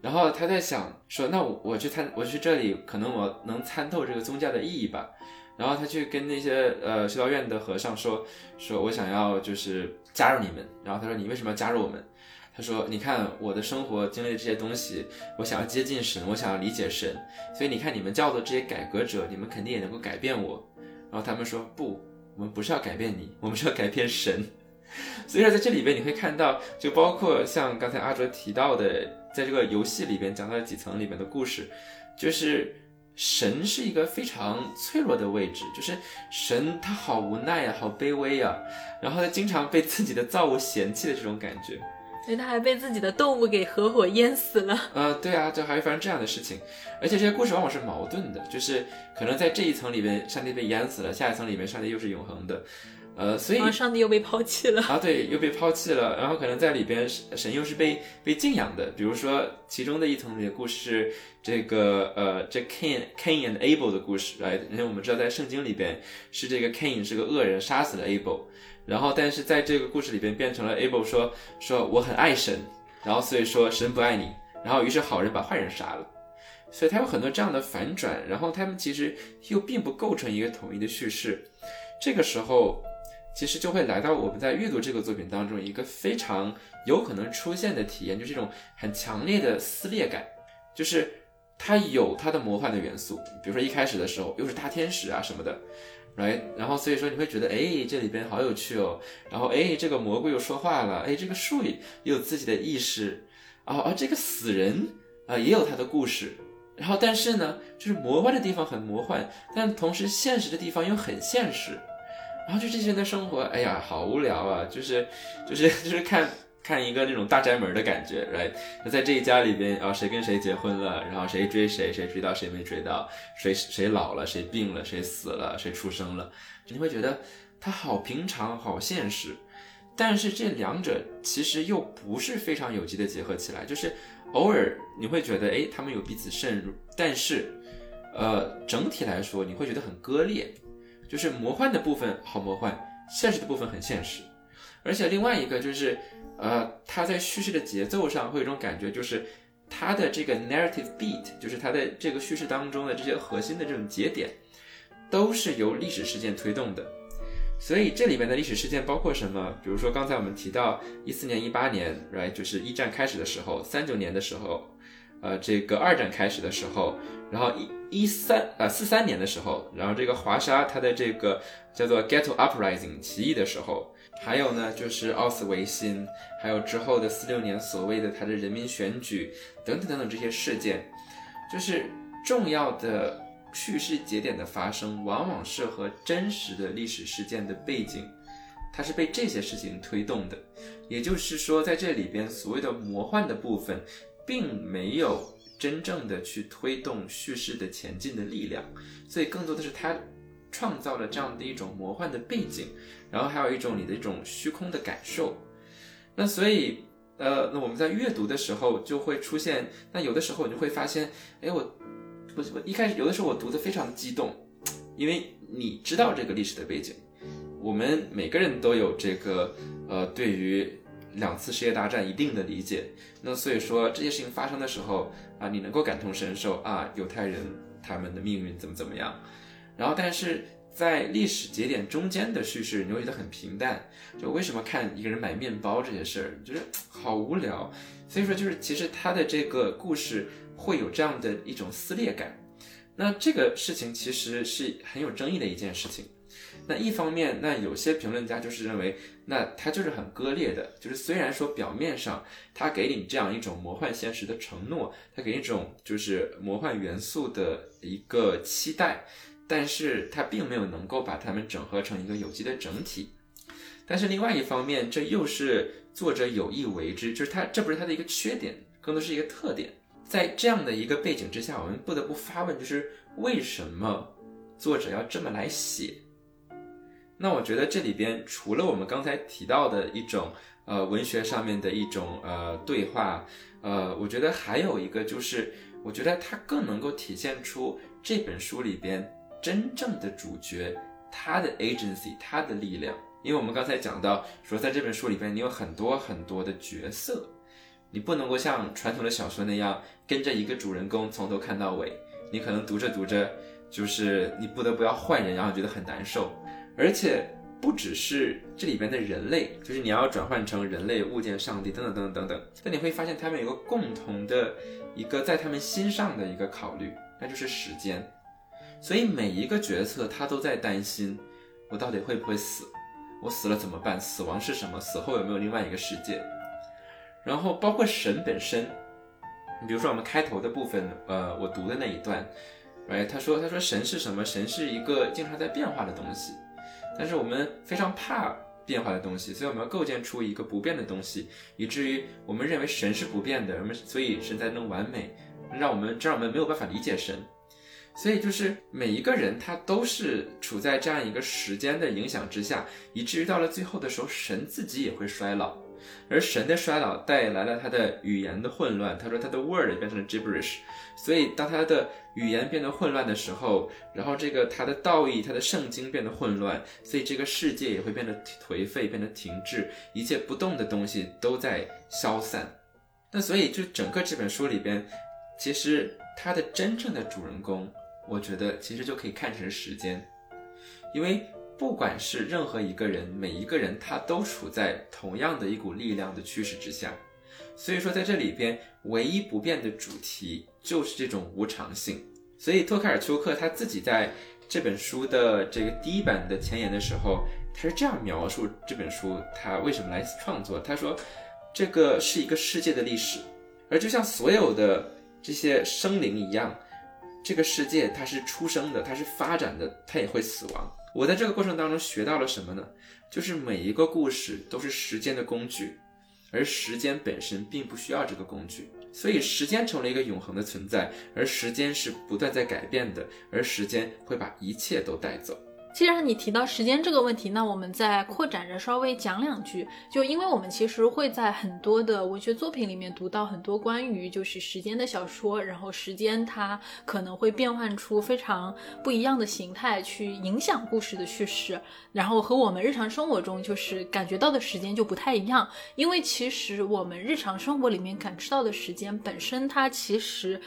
然后他在想说，那我我去参我去这里，可能我能参透这个宗教的意义吧。然后他去跟那些呃修道院的和尚说，说我想要就是加入你们。然后他说你为什么要加入我们？他说你看我的生活经历这些东西，我想要接近神，我想要理解神。所以你看你们叫的这些改革者，你们肯定也能够改变我。然后他们说不，我们不是要改变你，我们是要改变神。所以说在这里边你会看到，就包括像刚才阿卓提到的，在这个游戏里边讲到几层里面的故事，就是神是一个非常脆弱的位置，就是神他好无奈呀，好卑微呀，然后他经常被自己的造物嫌弃的这种感觉。所以他还被自己的动物给合伙淹死了。呃，对啊，就还会发生这样的事情，而且这些故事往往是矛盾的，就是可能在这一层里面，上帝被淹死了，下一层里面，上帝又是永恒的。呃，所以上帝又被抛弃了啊，对，又被抛弃了。然后可能在里边，神又是被被敬仰的。比如说，其中的一层里的故事，这个呃，这 Cain Cain and Abel 的故事，来，因为我们知道在圣经里边是这个 Cain 是个恶人，杀死了 Abel。然后，但是在这个故事里边变成了 Abel 说说我很爱神，然后所以说神不爱你。然后于是好人把坏人杀了。所以他有很多这样的反转，然后他们其实又并不构成一个统一的叙事。这个时候。其实就会来到我们在阅读这个作品当中一个非常有可能出现的体验，就是这种很强烈的撕裂感，就是它有它的魔幻的元素，比如说一开始的时候又是大天使啊什么的，right，然后所以说你会觉得哎这里边好有趣哦，然后哎这个蘑菇又说话了，哎这个树也有自己的意识啊，而这个死人啊也有他的故事，然后但是呢就是魔幻的地方很魔幻，但同时现实的地方又很现实。然后就这些人的生活，哎呀，好无聊啊！就是，就是就是看看一个那种大宅门的感觉，right？在这一家里边，啊，谁跟谁结婚了，然后谁追谁，谁追到谁没追到，谁谁老了，谁病了，谁死了，谁出生了，你会觉得他好平常，好现实。但是这两者其实又不是非常有机的结合起来，就是偶尔你会觉得，哎，他们有彼此渗入，但是，呃，整体来说你会觉得很割裂。就是魔幻的部分好魔幻，现实的部分很现实，而且另外一个就是，呃，它在叙事的节奏上会有一种感觉，就是它的这个 narrative beat，就是它的这个叙事当中的这些核心的这种节点，都是由历史事件推动的。所以这里面的历史事件包括什么？比如说刚才我们提到一四年、一八年，right，就是一战开始的时候，三九年的时候。呃，这个二战开始的时候，然后一一三呃四三年的时候，然后这个华沙它的这个叫做 Ghetto Uprising 起义的时候，还有呢就是奥斯维辛，还有之后的四六年所谓的它的人民选举等等等等这些事件，就是重要的叙事节点的发生，往往是和真实的历史事件的背景，它是被这些事情推动的，也就是说在这里边所谓的魔幻的部分。并没有真正的去推动叙事的前进的力量，所以更多的是他创造了这样的一种魔幻的背景，然后还有一种你的一种虚空的感受。那所以，呃，那我们在阅读的时候就会出现，那有的时候你就会发现，哎，我我我一开始有的时候我读的非常的激动，因为你知道这个历史的背景，我们每个人都有这个，呃，对于。两次世界大战一定的理解，那所以说这些事情发生的时候啊，你能够感同身受啊，犹太人他们的命运怎么怎么样，然后但是在历史节点中间的叙事，你会觉得很平淡，就为什么看一个人买面包这些事儿，就是好无聊，所以说就是其实他的这个故事会有这样的一种撕裂感，那这个事情其实是很有争议的一件事情。那一方面，那有些评论家就是认为，那他就是很割裂的，就是虽然说表面上他给你这样一种魔幻现实的承诺，他给一种就是魔幻元素的一个期待，但是它并没有能够把它们整合成一个有机的整体。但是另外一方面，这又是作者有意为之，就是它这不是它的一个缺点，更多是一个特点。在这样的一个背景之下，我们不得不发问，就是为什么作者要这么来写？那我觉得这里边除了我们刚才提到的一种呃文学上面的一种呃对话，呃，我觉得还有一个就是，我觉得它更能够体现出这本书里边真正的主角他的 agency，他的力量。因为我们刚才讲到说，在这本书里边，你有很多很多的角色，你不能够像传统的小说那样跟着一个主人公从头看到尾，你可能读着读着，就是你不得不要换人，然后觉得很难受。而且不只是这里边的人类，就是你要转换成人类、物件、上帝等等等等等等，但你会发现他们有个共同的一个在他们心上的一个考虑，那就是时间。所以每一个角色他都在担心，我到底会不会死？我死了怎么办？死亡是什么？死后有没有另外一个世界？然后包括神本身，你比如说我们开头的部分，呃，我读的那一段，哎，他说他说神是什么？神是一个经常在变化的东西。但是我们非常怕变化的东西，所以我们要构建出一个不变的东西，以至于我们认为神是不变的，我们所以神才能完美，让我们这让我们没有办法理解神。所以就是每一个人他都是处在这样一个时间的影响之下，以至于到了最后的时候，神自己也会衰老。而神的衰老带来了他的语言的混乱。他说他的 word 变成了 gibberish，所以当他的语言变得混乱的时候，然后这个他的道义、他的圣经变得混乱，所以这个世界也会变得颓废、变得停滞，一切不动的东西都在消散。那所以就整个这本书里边，其实他的真正的主人公，我觉得其实就可以看成时间，因为。不管是任何一个人，每一个人他都处在同样的一股力量的驱使之下，所以说在这里边唯一不变的主题就是这种无常性。所以托卡尔丘克他自己在这本书的这个第一版的前言的时候，他是这样描述这本书他为什么来创作。他说，这个是一个世界的历史，而就像所有的这些生灵一样，这个世界它是出生的，它是发展的，它也会死亡。我在这个过程当中学到了什么呢？就是每一个故事都是时间的工具，而时间本身并不需要这个工具，所以时间成了一个永恒的存在，而时间是不断在改变的，而时间会把一切都带走。既然你提到时间这个问题，那我们再扩展着稍微讲两句。就因为我们其实会在很多的文学作品里面读到很多关于就是时间的小说，然后时间它可能会变换出非常不一样的形态去影响故事的叙事，然后和我们日常生活中就是感觉到的时间就不太一样。因为其实我们日常生活里面感知到的时间本身，它其实。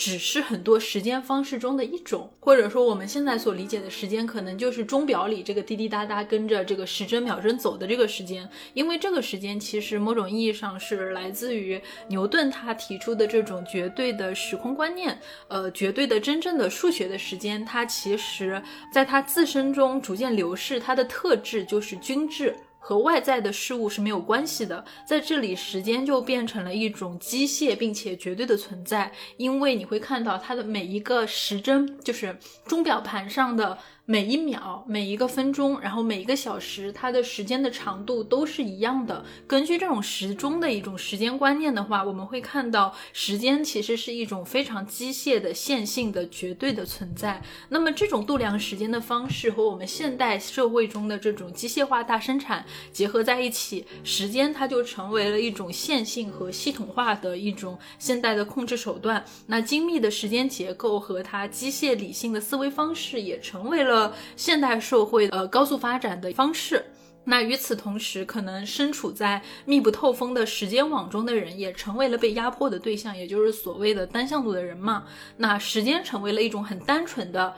只是很多时间方式中的一种，或者说我们现在所理解的时间，可能就是钟表里这个滴滴答答跟着这个时针秒针走的这个时间。因为这个时间其实某种意义上是来自于牛顿他提出的这种绝对的时空观念，呃，绝对的真正的数学的时间，它其实在它自身中逐渐流逝，它的特质就是均质。和外在的事物是没有关系的，在这里时间就变成了一种机械并且绝对的存在，因为你会看到它的每一个时针，就是钟表盘上的。每一秒、每一个分钟，然后每一个小时，它的时间的长度都是一样的。根据这种时钟的一种时间观念的话，我们会看到时间其实是一种非常机械的、线性的、绝对的存在。那么，这种度量时间的方式和我们现代社会中的这种机械化大生产结合在一起，时间它就成为了一种线性和系统化的一种现代的控制手段。那精密的时间结构和它机械理性的思维方式也成为了。现代社会呃高速发展的方式，那与此同时，可能身处在密不透风的时间网中的人，也成为了被压迫的对象，也就是所谓的单向度的人嘛。那时间成为了一种很单纯的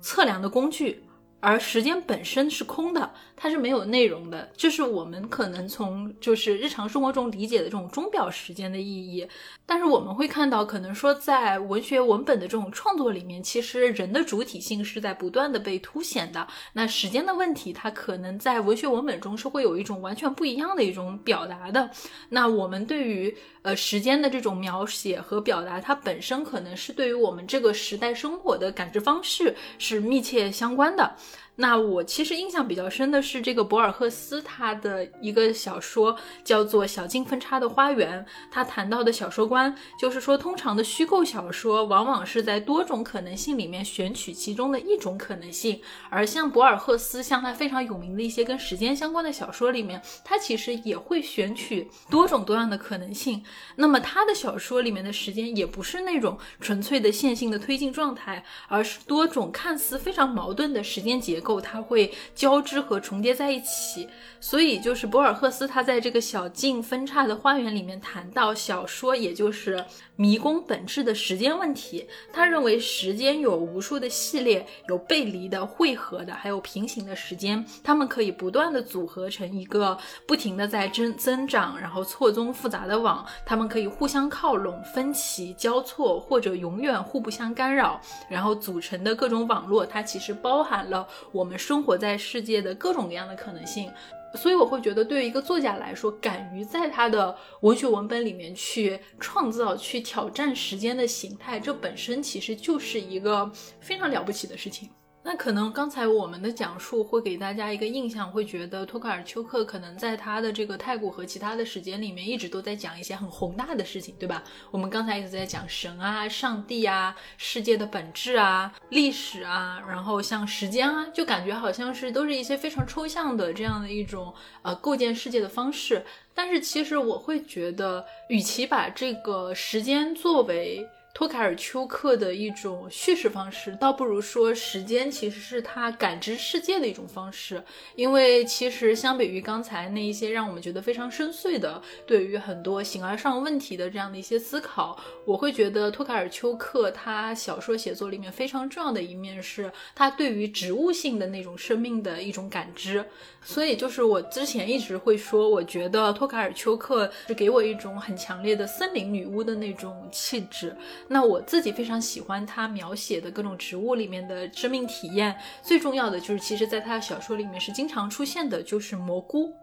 测量的工具。而时间本身是空的，它是没有内容的，这是我们可能从就是日常生活中理解的这种钟表时间的意义。但是我们会看到，可能说在文学文本的这种创作里面，其实人的主体性是在不断的被凸显的。那时间的问题，它可能在文学文本中是会有一种完全不一样的一种表达的。那我们对于呃时间的这种描写和表达，它本身可能是对于我们这个时代生活的感知方式是密切相关的。那我其实印象比较深的是这个博尔赫斯他的一个小说叫做《小径分叉的花园》，他谈到的小说观就是说，通常的虚构小说往往是在多种可能性里面选取其中的一种可能性，而像博尔赫斯像他非常有名的一些跟时间相关的小说里面，他其实也会选取多种多样的可能性。那么他的小说里面的时间也不是那种纯粹的线性的推进状态，而是多种看似非常矛盾的时间结。构，它会交织和重叠在一起。所以，就是博尔赫斯他在这个小径分叉的花园里面谈到小说，也就是迷宫本质的时间问题。他认为时间有无数的系列，有背离的、汇合的，还有平行的时间，它们可以不断的组合成一个不停的在增增长，然后错综复杂的网。它们可以互相靠拢、分歧、交错，或者永远互不相干扰，然后组成的各种网络，它其实包含了我们生活在世界的各种各样的可能性。所以我会觉得，对于一个作家来说，敢于在他的文学文本里面去创造、去挑战时间的形态，这本身其实就是一个非常了不起的事情。那可能刚才我们的讲述会给大家一个印象，会觉得托卡尔丘克可能在他的这个太古和其他的时间里面，一直都在讲一些很宏大的事情，对吧？我们刚才一直在讲神啊、上帝啊、世界的本质啊、历史啊，然后像时间啊，就感觉好像是都是一些非常抽象的这样的一种呃构建世界的方式。但是其实我会觉得，与其把这个时间作为托卡尔丘克的一种叙事方式，倒不如说时间其实是他感知世界的一种方式。因为其实相比于刚才那一些让我们觉得非常深邃的，对于很多形而上问题的这样的一些思考，我会觉得托卡尔丘克他小说写作里面非常重要的一面是他对于植物性的那种生命的一种感知。所以就是我之前一直会说，我觉得托卡尔丘克是给我一种很强烈的森林女巫的那种气质。那我自己非常喜欢他描写的各种植物里面的生命体验，最重要的就是，其实在他的小说里面是经常出现的，就是蘑菇。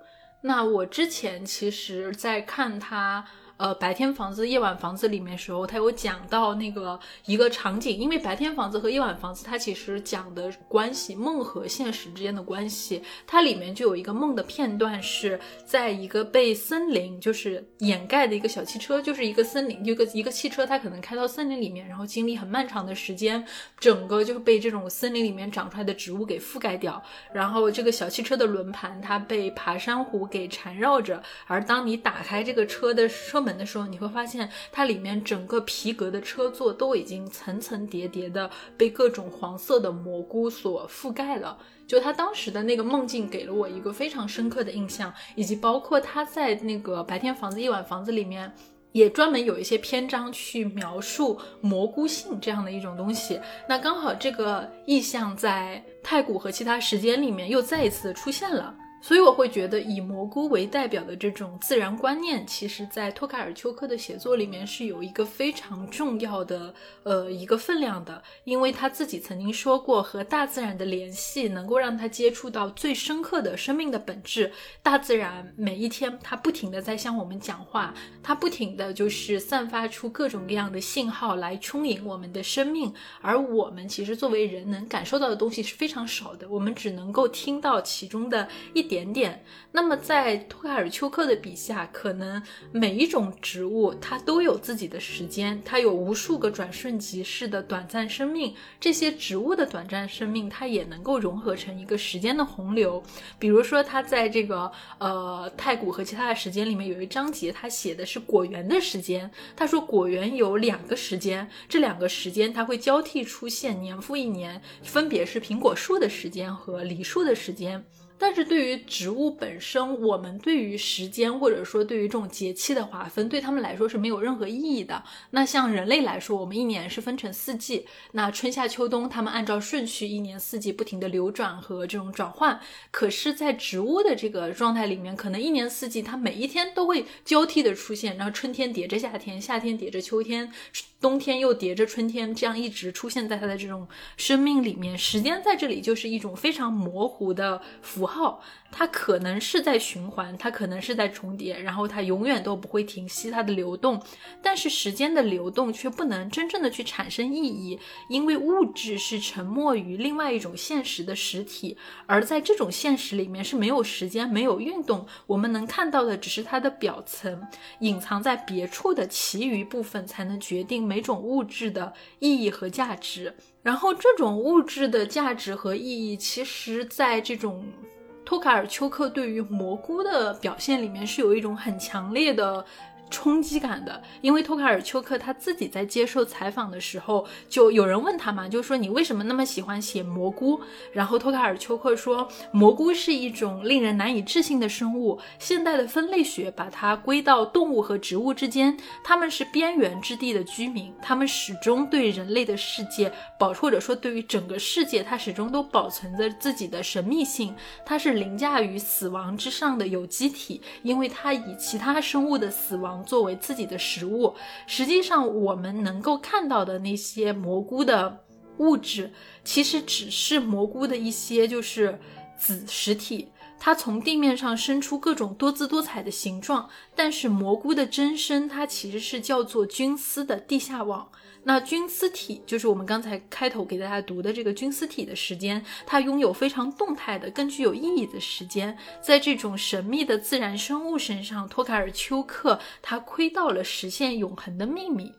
那我之前其实，在看他。呃，白天房子、夜晚房子里面时候，他有讲到那个一个场景，因为白天房子和夜晚房子，它其实讲的关系，梦和现实之间的关系，它里面就有一个梦的片段，是在一个被森林就是掩盖的一个小汽车，就是一个森林，一个一个汽车，它可能开到森林里面，然后经历很漫长的时间，整个就是被这种森林里面长出来的植物给覆盖掉，然后这个小汽车的轮盘它被爬山虎给缠绕着，而当你打开这个车的车门。的时候，你会发现它里面整个皮革的车座都已经层层叠叠的被各种黄色的蘑菇所覆盖了。就他当时的那个梦境，给了我一个非常深刻的印象，以及包括他在那个白天房子、夜晚房子里面，也专门有一些篇章去描述蘑菇性这样的一种东西。那刚好这个意象在太古和其他时间里面又再一次出现了。所以我会觉得，以蘑菇为代表的这种自然观念，其实在托卡尔丘克的写作里面是有一个非常重要的呃一个分量的，因为他自己曾经说过，和大自然的联系能够让他接触到最深刻的生命的本质。大自然每一天，它不停的在向我们讲话，它不停的就是散发出各种各样的信号来充盈我们的生命，而我们其实作为人能感受到的东西是非常少的，我们只能够听到其中的一。点点。那么在托卡尔丘克的笔下，可能每一种植物它都有自己的时间，它有无数个转瞬即逝的短暂生命。这些植物的短暂生命，它也能够融合成一个时间的洪流。比如说，他在这个呃太古和其他的时间里面有一章节，他写的是果园的时间。他说果园有两个时间，这两个时间它会交替出现，年复一年，分别是苹果树的时间和梨树的时间。但是对于植物本身，我们对于时间或者说对于这种节气的划分，对他们来说是没有任何意义的。那像人类来说，我们一年是分成四季，那春夏秋冬，他们按照顺序一年四季不停的流转和这种转换。可是，在植物的这个状态里面，可能一年四季它每一天都会交替的出现，然后春天叠着夏天，夏天叠着秋天。冬天又叠着春天，这样一直出现在他的这种生命里面。时间在这里就是一种非常模糊的符号。它可能是在循环，它可能是在重叠，然后它永远都不会停息它的流动。但是时间的流动却不能真正的去产生意义，因为物质是沉没于另外一种现实的实体，而在这种现实里面是没有时间、没有运动，我们能看到的只是它的表层，隐藏在别处的其余部分才能决定每种物质的意义和价值。然后这种物质的价值和意义，其实在这种。托卡尔丘克对于蘑菇的表现里面是有一种很强烈的冲击感的，因为托卡尔丘克他自己在接受采访的时候，就有人问他嘛，就说你为什么那么喜欢写蘑菇？然后托卡尔丘克说，蘑菇是一种令人难以置信的生物，现代的分类学把它归到动物和植物之间，它们是边缘之地的居民，它们始终对人类的世界保，或者说对于整个世界，它始终都保存着自己的神秘性，它是凌驾于死亡之上的有机体，因为它以其他生物的死亡。作为自己的食物，实际上我们能够看到的那些蘑菇的物质，其实只是蘑菇的一些就是子实体，它从地面上生出各种多姿多彩的形状。但是蘑菇的真身，它其实是叫做菌丝的地下网。那菌丝体就是我们刚才开头给大家读的这个菌丝体的时间，它拥有非常动态的、更具有意义的时间。在这种神秘的自然生物身上，托卡尔丘克他窥到了实现永恒的秘密。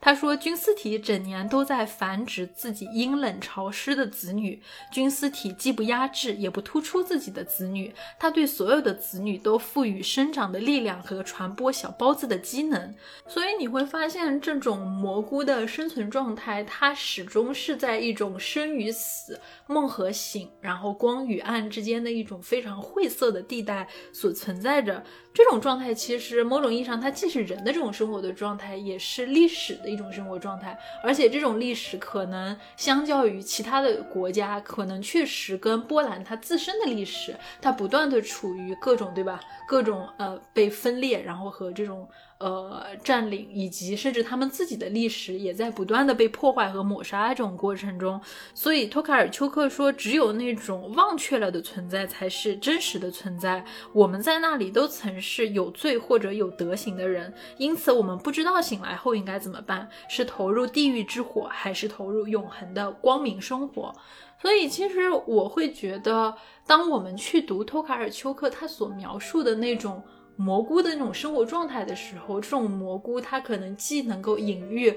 他说，菌丝体整年都在繁殖自己阴冷潮湿的子女。菌丝体既不压制，也不突出自己的子女。它对所有的子女都赋予生长的力量和传播小孢子的机能。所以你会发现，这种蘑菇的生存状态，它始终是在一种生与死、梦和醒，然后光与暗之间的一种非常晦涩的地带所存在着。这种状态其实某种意义上，它既是人的这种生活的状态，也是历史的一种生活状态。而且这种历史可能相较于其他的国家，可能确实跟波兰它自身的历史，它不断的处于各种对吧，各种呃被分裂，然后和这种。呃，占领以及甚至他们自己的历史也在不断的被破坏和抹杀这种过程中，所以托卡尔丘克说，只有那种忘却了的存在才是真实的存在。我们在那里都曾是有罪或者有德行的人，因此我们不知道醒来后应该怎么办，是投入地狱之火，还是投入永恒的光明生活。所以，其实我会觉得，当我们去读托卡尔丘克他所描述的那种。蘑菇的那种生活状态的时候，这种蘑菇它可能既能够隐喻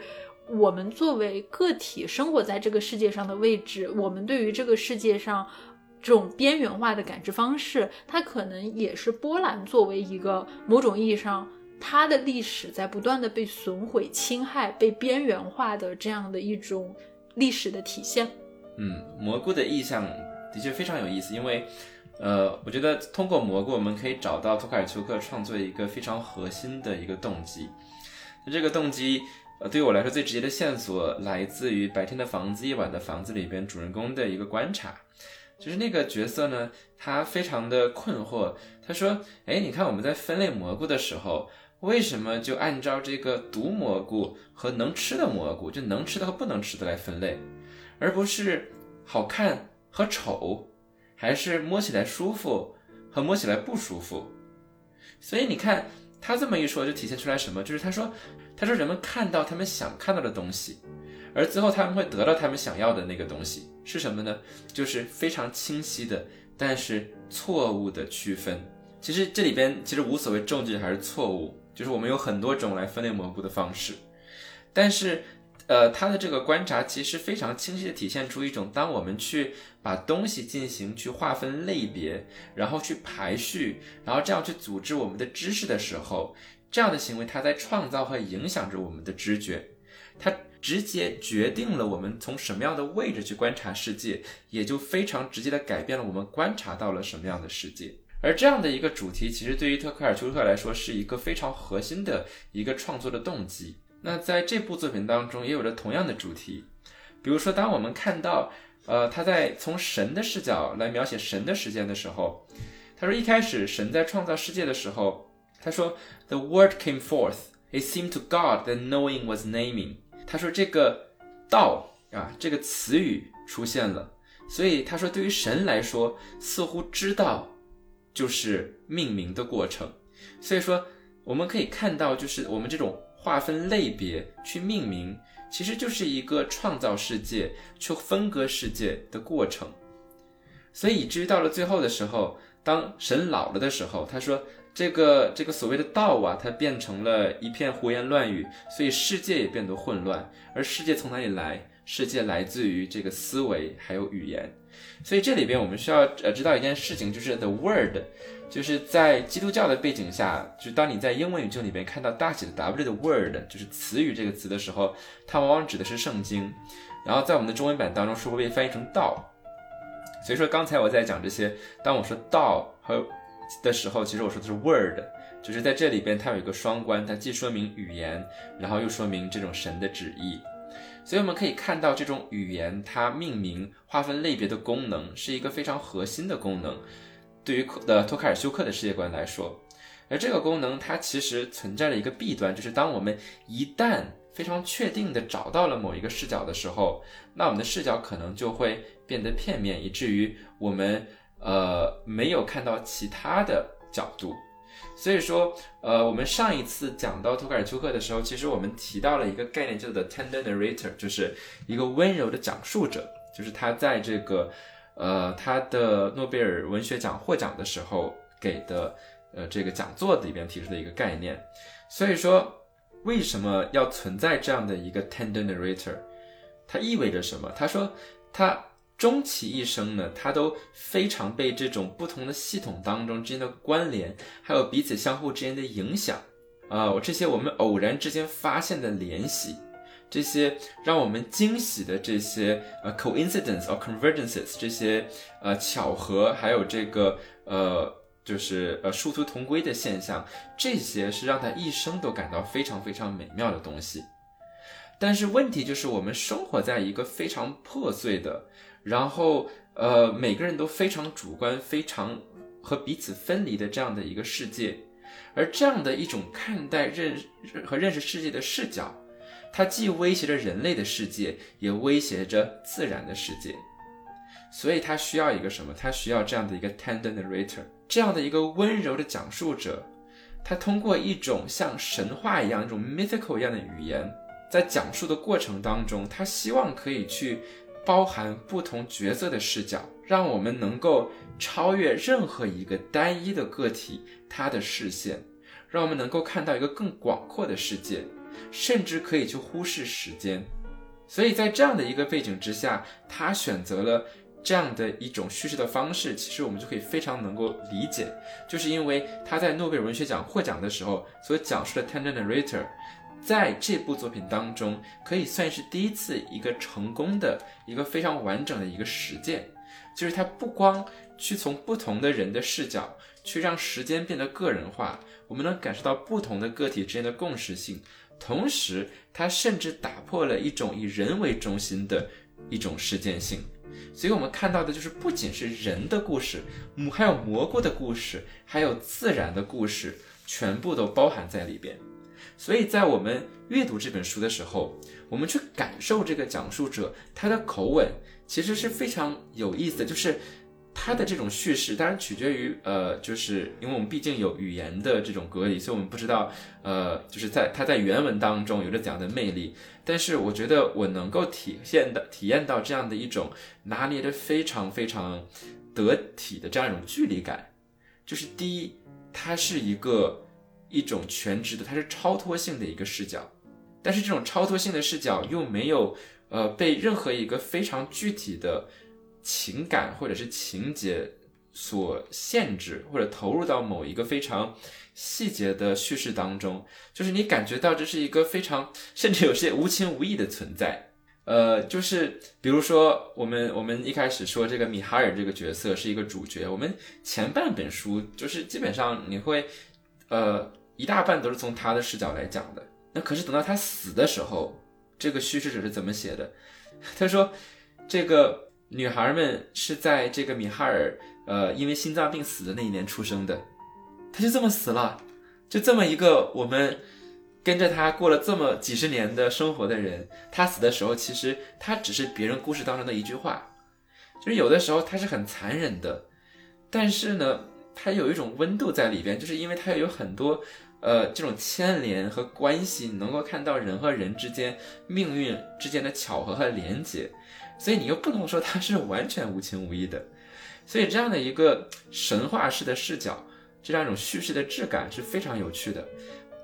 我们作为个体生活在这个世界上的位置，我们对于这个世界上这种边缘化的感知方式，它可能也是波兰作为一个某种意义上它的历史在不断的被损毁、侵害、被边缘化的这样的一种历史的体现。嗯，蘑菇的意象的确非常有意思，因为。呃，我觉得通过蘑菇，我们可以找到托卡尔丘克创作一个非常核心的一个动机。那这个动机，呃，对于我来说最直接的线索来自于《白天的房子，夜晚的房子》里边主人公的一个观察，就是那个角色呢，他非常的困惑。他说：“哎，你看我们在分类蘑菇的时候，为什么就按照这个毒蘑菇和能吃的蘑菇，就能吃的和不能吃的来分类，而不是好看和丑？”还是摸起来舒服和摸起来不舒服，所以你看他这么一说，就体现出来什么？就是他说，他说人们看到他们想看到的东西，而最后他们会得到他们想要的那个东西是什么呢？就是非常清晰的，但是错误的区分。其实这里边其实无所谓正确还是错误，就是我们有很多种来分类蘑菇的方式，但是。呃，他的这个观察其实非常清晰的体现出一种，当我们去把东西进行去划分类别，然后去排序，然后这样去组织我们的知识的时候，这样的行为，它在创造和影响着我们的知觉，它直接决定了我们从什么样的位置去观察世界，也就非常直接的改变了我们观察到了什么样的世界。而这样的一个主题，其实对于特克尔丘克来说，是一个非常核心的一个创作的动机。那在这部作品当中也有着同样的主题，比如说，当我们看到，呃，他在从神的视角来描写神的时间的时候，他说一开始神在创造世界的时候，他说 The word came forth, it seemed to God that knowing was naming。他说这个道啊这个词语出现了，所以他说对于神来说，似乎知道就是命名的过程。所以说我们可以看到，就是我们这种。划分类别去命名，其实就是一个创造世界去分割世界的过程。所以以至于到了最后的时候，当神老了的时候，他说这个这个所谓的道啊，它变成了一片胡言乱语，所以世界也变得混乱。而世界从哪里来？世界来自于这个思维还有语言。所以这里边我们需要呃知道一件事情，就是 the word，就是在基督教的背景下，就是当你在英文语境里边看到大写的 W 的 word，就是词语这个词的时候，它往往指的是圣经。然后在我们的中文版当中是会被翻译成道。所以说刚才我在讲这些，当我说道和的时候，其实我说的是 word，就是在这里边它有一个双关，它既说明语言，然后又说明这种神的旨意。所以我们可以看到这种语言它命名、划分类别的功能是一个非常核心的功能。对于的托卡尔休克的世界观来说，而这个功能它其实存在着一个弊端，就是当我们一旦非常确定的找到了某一个视角的时候，那我们的视角可能就会变得片面，以至于我们呃没有看到其他的角度。所以说，呃，我们上一次讲到托卡尔丘克的时候，其实我们提到了一个概念，叫做 tender narrator，就是一个温柔的讲述者，就是他在这个。呃，他的诺贝尔文学奖获奖的时候给的，呃，这个讲座里边提出的一个概念。所以说，为什么要存在这样的一个 tender narrator？它意味着什么？他说，他终其一生呢，他都非常被这种不同的系统当中之间的关联，还有彼此相互之间的影响，啊，这些我们偶然之间发现的联系。这些让我们惊喜的这些呃 coincidence or convergences，这些呃巧合，还有这个呃就是呃殊途同归的现象，这些是让他一生都感到非常非常美妙的东西。但是问题就是，我们生活在一个非常破碎的，然后呃每个人都非常主观、非常和彼此分离的这样的一个世界，而这样的一种看待认和认识世界的视角。它既威胁着人类的世界，也威胁着自然的世界，所以它需要一个什么？它需要这样的一个 tender narrator，这样的一个温柔的讲述者。他通过一种像神话一样、一种 mythical 一样的语言，在讲述的过程当中，他希望可以去包含不同角色的视角，让我们能够超越任何一个单一的个体他的视线，让我们能够看到一个更广阔的世界。甚至可以去忽视时间，所以在这样的一个背景之下，他选择了这样的一种叙事的方式。其实我们就可以非常能够理解，就是因为他在诺贝尔文学奖获奖的时候所讲述的 tender narrator，在这部作品当中可以算是第一次一个成功的一个非常完整的一个实践，就是他不光去从不同的人的视角去让时间变得个人化，我们能感受到不同的个体之间的共识性。同时，它甚至打破了一种以人为中心的一种事件性，所以我们看到的就是不仅是人的故事，还有蘑菇的故事，还有自然的故事，全部都包含在里边。所以在我们阅读这本书的时候，我们去感受这个讲述者他的口吻，其实是非常有意思的，就是。它的这种叙事当然取决于，呃，就是因为我们毕竟有语言的这种隔离，所以我们不知道，呃，就是在它在原文当中有着怎样的魅力。但是我觉得我能够体现的、体验到这样的一种拿捏的非常非常得体的这样一种距离感。就是第一，它是一个一种全职的，它是超脱性的一个视角，但是这种超脱性的视角又没有，呃，被任何一个非常具体的。情感或者是情节所限制，或者投入到某一个非常细节的叙事当中，就是你感觉到这是一个非常甚至有些无情无义的存在。呃，就是比如说我们我们一开始说这个米哈尔这个角色是一个主角，我们前半本书就是基本上你会呃一大半都是从他的视角来讲的。那可是等到他死的时候，这个叙事者是怎么写的？他说这个。女孩们是在这个米哈尔，呃，因为心脏病死的那一年出生的，他就这么死了，就这么一个我们跟着他过了这么几十年的生活的人，他死的时候，其实他只是别人故事当中的一句话，就是有的时候他是很残忍的，但是呢，他有一种温度在里边，就是因为他有很多呃这种牵连和关系，能够看到人和人之间命运之间的巧合和连结。所以你又不能说他是完全无情无义的，所以这样的一个神话式的视角，这样一种叙事的质感是非常有趣的。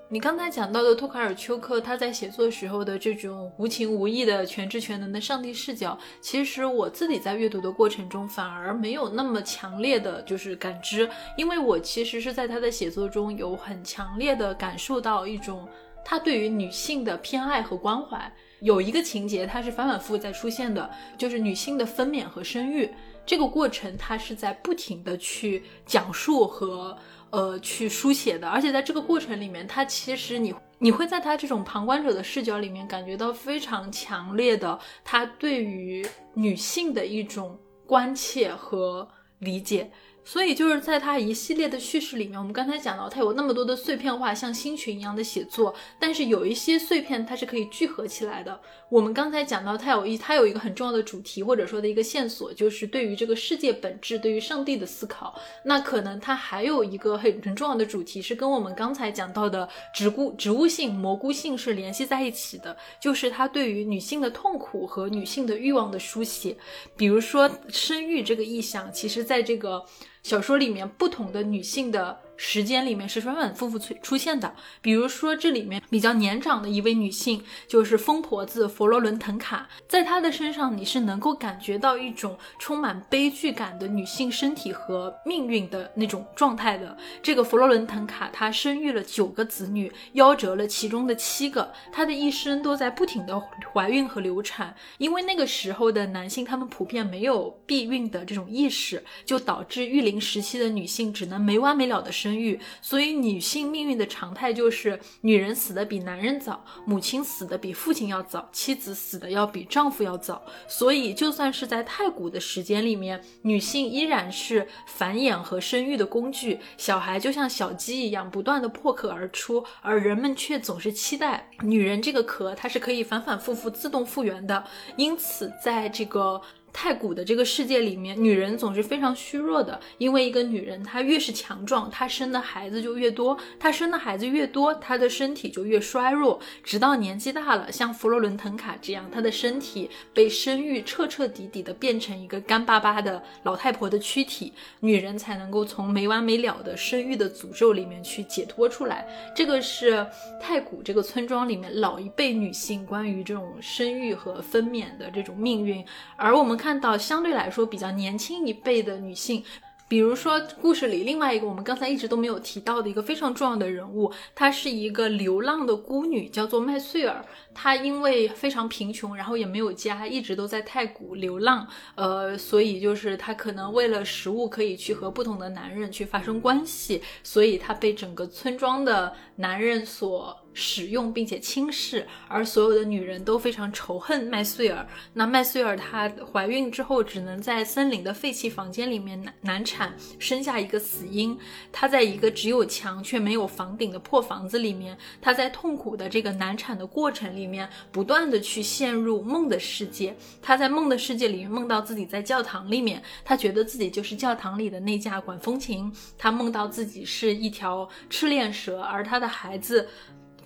你刚才讲到的托卡尔丘克，他在写作时候的这种无情无义的全知全能的上帝视角，其实我自己在阅读的过程中反而没有那么强烈的就是感知，因为我其实是在他的写作中有很强烈的感受到一种他对于女性的偏爱和关怀。有一个情节，它是反反复复在出现的，就是女性的分娩和生育这个过程，它是在不停的去讲述和。呃，去书写的，而且在这个过程里面，它其实你你会在他这种旁观者的视角里面感觉到非常强烈的他对于女性的一种关切和理解。所以就是在他一系列的叙事里面，我们刚才讲到，他有那么多的碎片化，像星群一样的写作，但是有一些碎片它是可以聚合起来的。我们刚才讲到，他有一他有一个很重要的主题，或者说的一个线索，就是对于这个世界本质，对于上帝的思考。那可能他还有一个很很重要的主题，是跟我们刚才讲到的植物植物性、蘑菇性是联系在一起的，就是他对于女性的痛苦和女性的欲望的书写。比如说生育这个意象，其实在这个。小说里面不同的女性的。时间里面是反反复复出出现的，比如说这里面比较年长的一位女性，就是疯婆子佛罗伦腾卡，在她的身上你是能够感觉到一种充满悲剧感的女性身体和命运的那种状态的。这个佛罗伦腾卡她生育了九个子女，夭折了其中的七个，她的一生都在不停的怀孕和流产，因为那个时候的男性他们普遍没有避孕的这种意识，就导致育龄时期的女性只能没完没了的生。生育，所以女性命运的常态就是女人死的比男人早，母亲死的比父亲要早，妻子死的要比丈夫要早。所以，就算是在太古的时间里面，女性依然是繁衍和生育的工具，小孩就像小鸡一样不断的破壳而出，而人们却总是期待女人这个壳它是可以反反复复自动复原的。因此，在这个。太古的这个世界里面，女人总是非常虚弱的，因为一个女人她越是强壮，她生的孩子就越多，她生的孩子越多，她的身体就越衰弱，直到年纪大了，像弗洛伦腾卡这样，她的身体被生育彻彻底底的变成一个干巴巴的老太婆的躯体，女人才能够从没完没了的生育的诅咒里面去解脱出来。这个是太古这个村庄里面老一辈女性关于这种生育和分娩的这种命运，而我们看。看到相对来说比较年轻一辈的女性，比如说故事里另外一个我们刚才一直都没有提到的一个非常重要的人物，她是一个流浪的孤女，叫做麦穗尔。她因为非常贫穷，然后也没有家，一直都在太古流浪。呃，所以就是她可能为了食物可以去和不同的男人去发生关系，所以她被整个村庄的男人所。使用并且轻视，而所有的女人都非常仇恨麦穗尔。那麦穗尔她怀孕之后，只能在森林的废弃房间里面难难产，生下一个死婴。她在一个只有墙却没有房顶的破房子里面，她在痛苦的这个难产的过程里面，不断的去陷入梦的世界。她在梦的世界里面梦到自己在教堂里面，她觉得自己就是教堂里的那架管风琴。她梦到自己是一条赤练蛇，而她的孩子。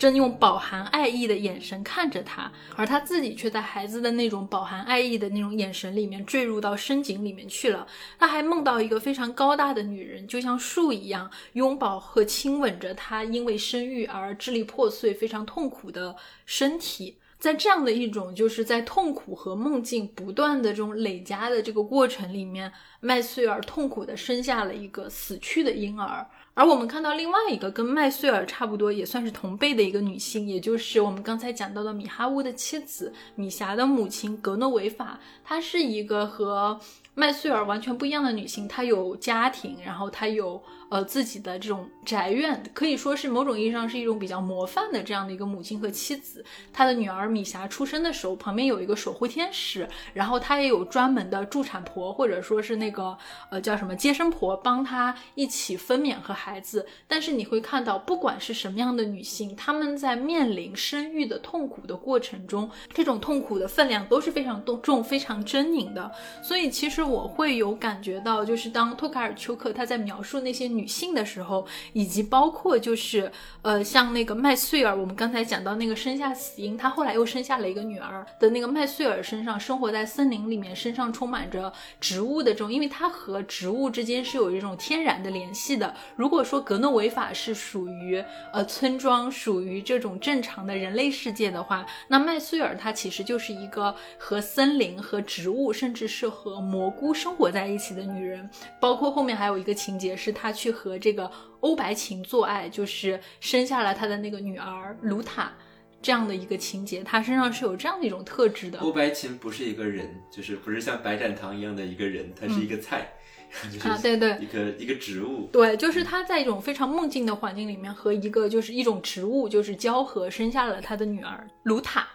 正用饱含爱意的眼神看着他，而他自己却在孩子的那种饱含爱意的那种眼神里面坠入到深井里面去了。他还梦到一个非常高大的女人，就像树一样，拥抱和亲吻着他，因为生育而支离破碎、非常痛苦的身体。在这样的一种就是在痛苦和梦境不断的这种累加的这个过程里面，麦穗尔痛苦的生下了一个死去的婴儿。而我们看到另外一个跟麦穗尔差不多，也算是同辈的一个女性，也就是我们刚才讲到的米哈乌的妻子米霞的母亲格诺维法，她是一个和麦穗尔完全不一样的女性，她有家庭，然后她有。呃，自己的这种宅院可以说是某种意义上是一种比较模范的这样的一个母亲和妻子。她的女儿米霞出生的时候，旁边有一个守护天使，然后她也有专门的助产婆或者说是那个呃叫什么接生婆帮她一起分娩和孩子。但是你会看到，不管是什么样的女性，她们在面临生育的痛苦的过程中，这种痛苦的分量都是非常重、非常狰狞的。所以其实我会有感觉到，就是当托卡尔丘克他在描述那些女。女性的时候，以及包括就是呃像那个麦穗儿，我们刚才讲到那个生下死婴，她后来又生下了一个女儿的那个麦穗儿身上，生活在森林里面，身上充满着植物的这种，因为它和植物之间是有一种天然的联系的。如果说格诺维法是属于呃村庄，属于这种正常的人类世界的话，那麦穗尔她其实就是一个和森林、和植物，甚至是和蘑菇生活在一起的女人。包括后面还有一个情节，是她去和这个欧白琴做爱，就是生下了他的那个女儿卢塔这样的一个情节。他身上是有这样的一种特质的。欧白琴不是一个人，就是不是像白展堂一样的一个人，他是一个菜。啊，对对，一个一个植物，对，就是他在一种非常梦境的环境里面，和一个就是一种植物就是交合，生下了他的女儿卢塔。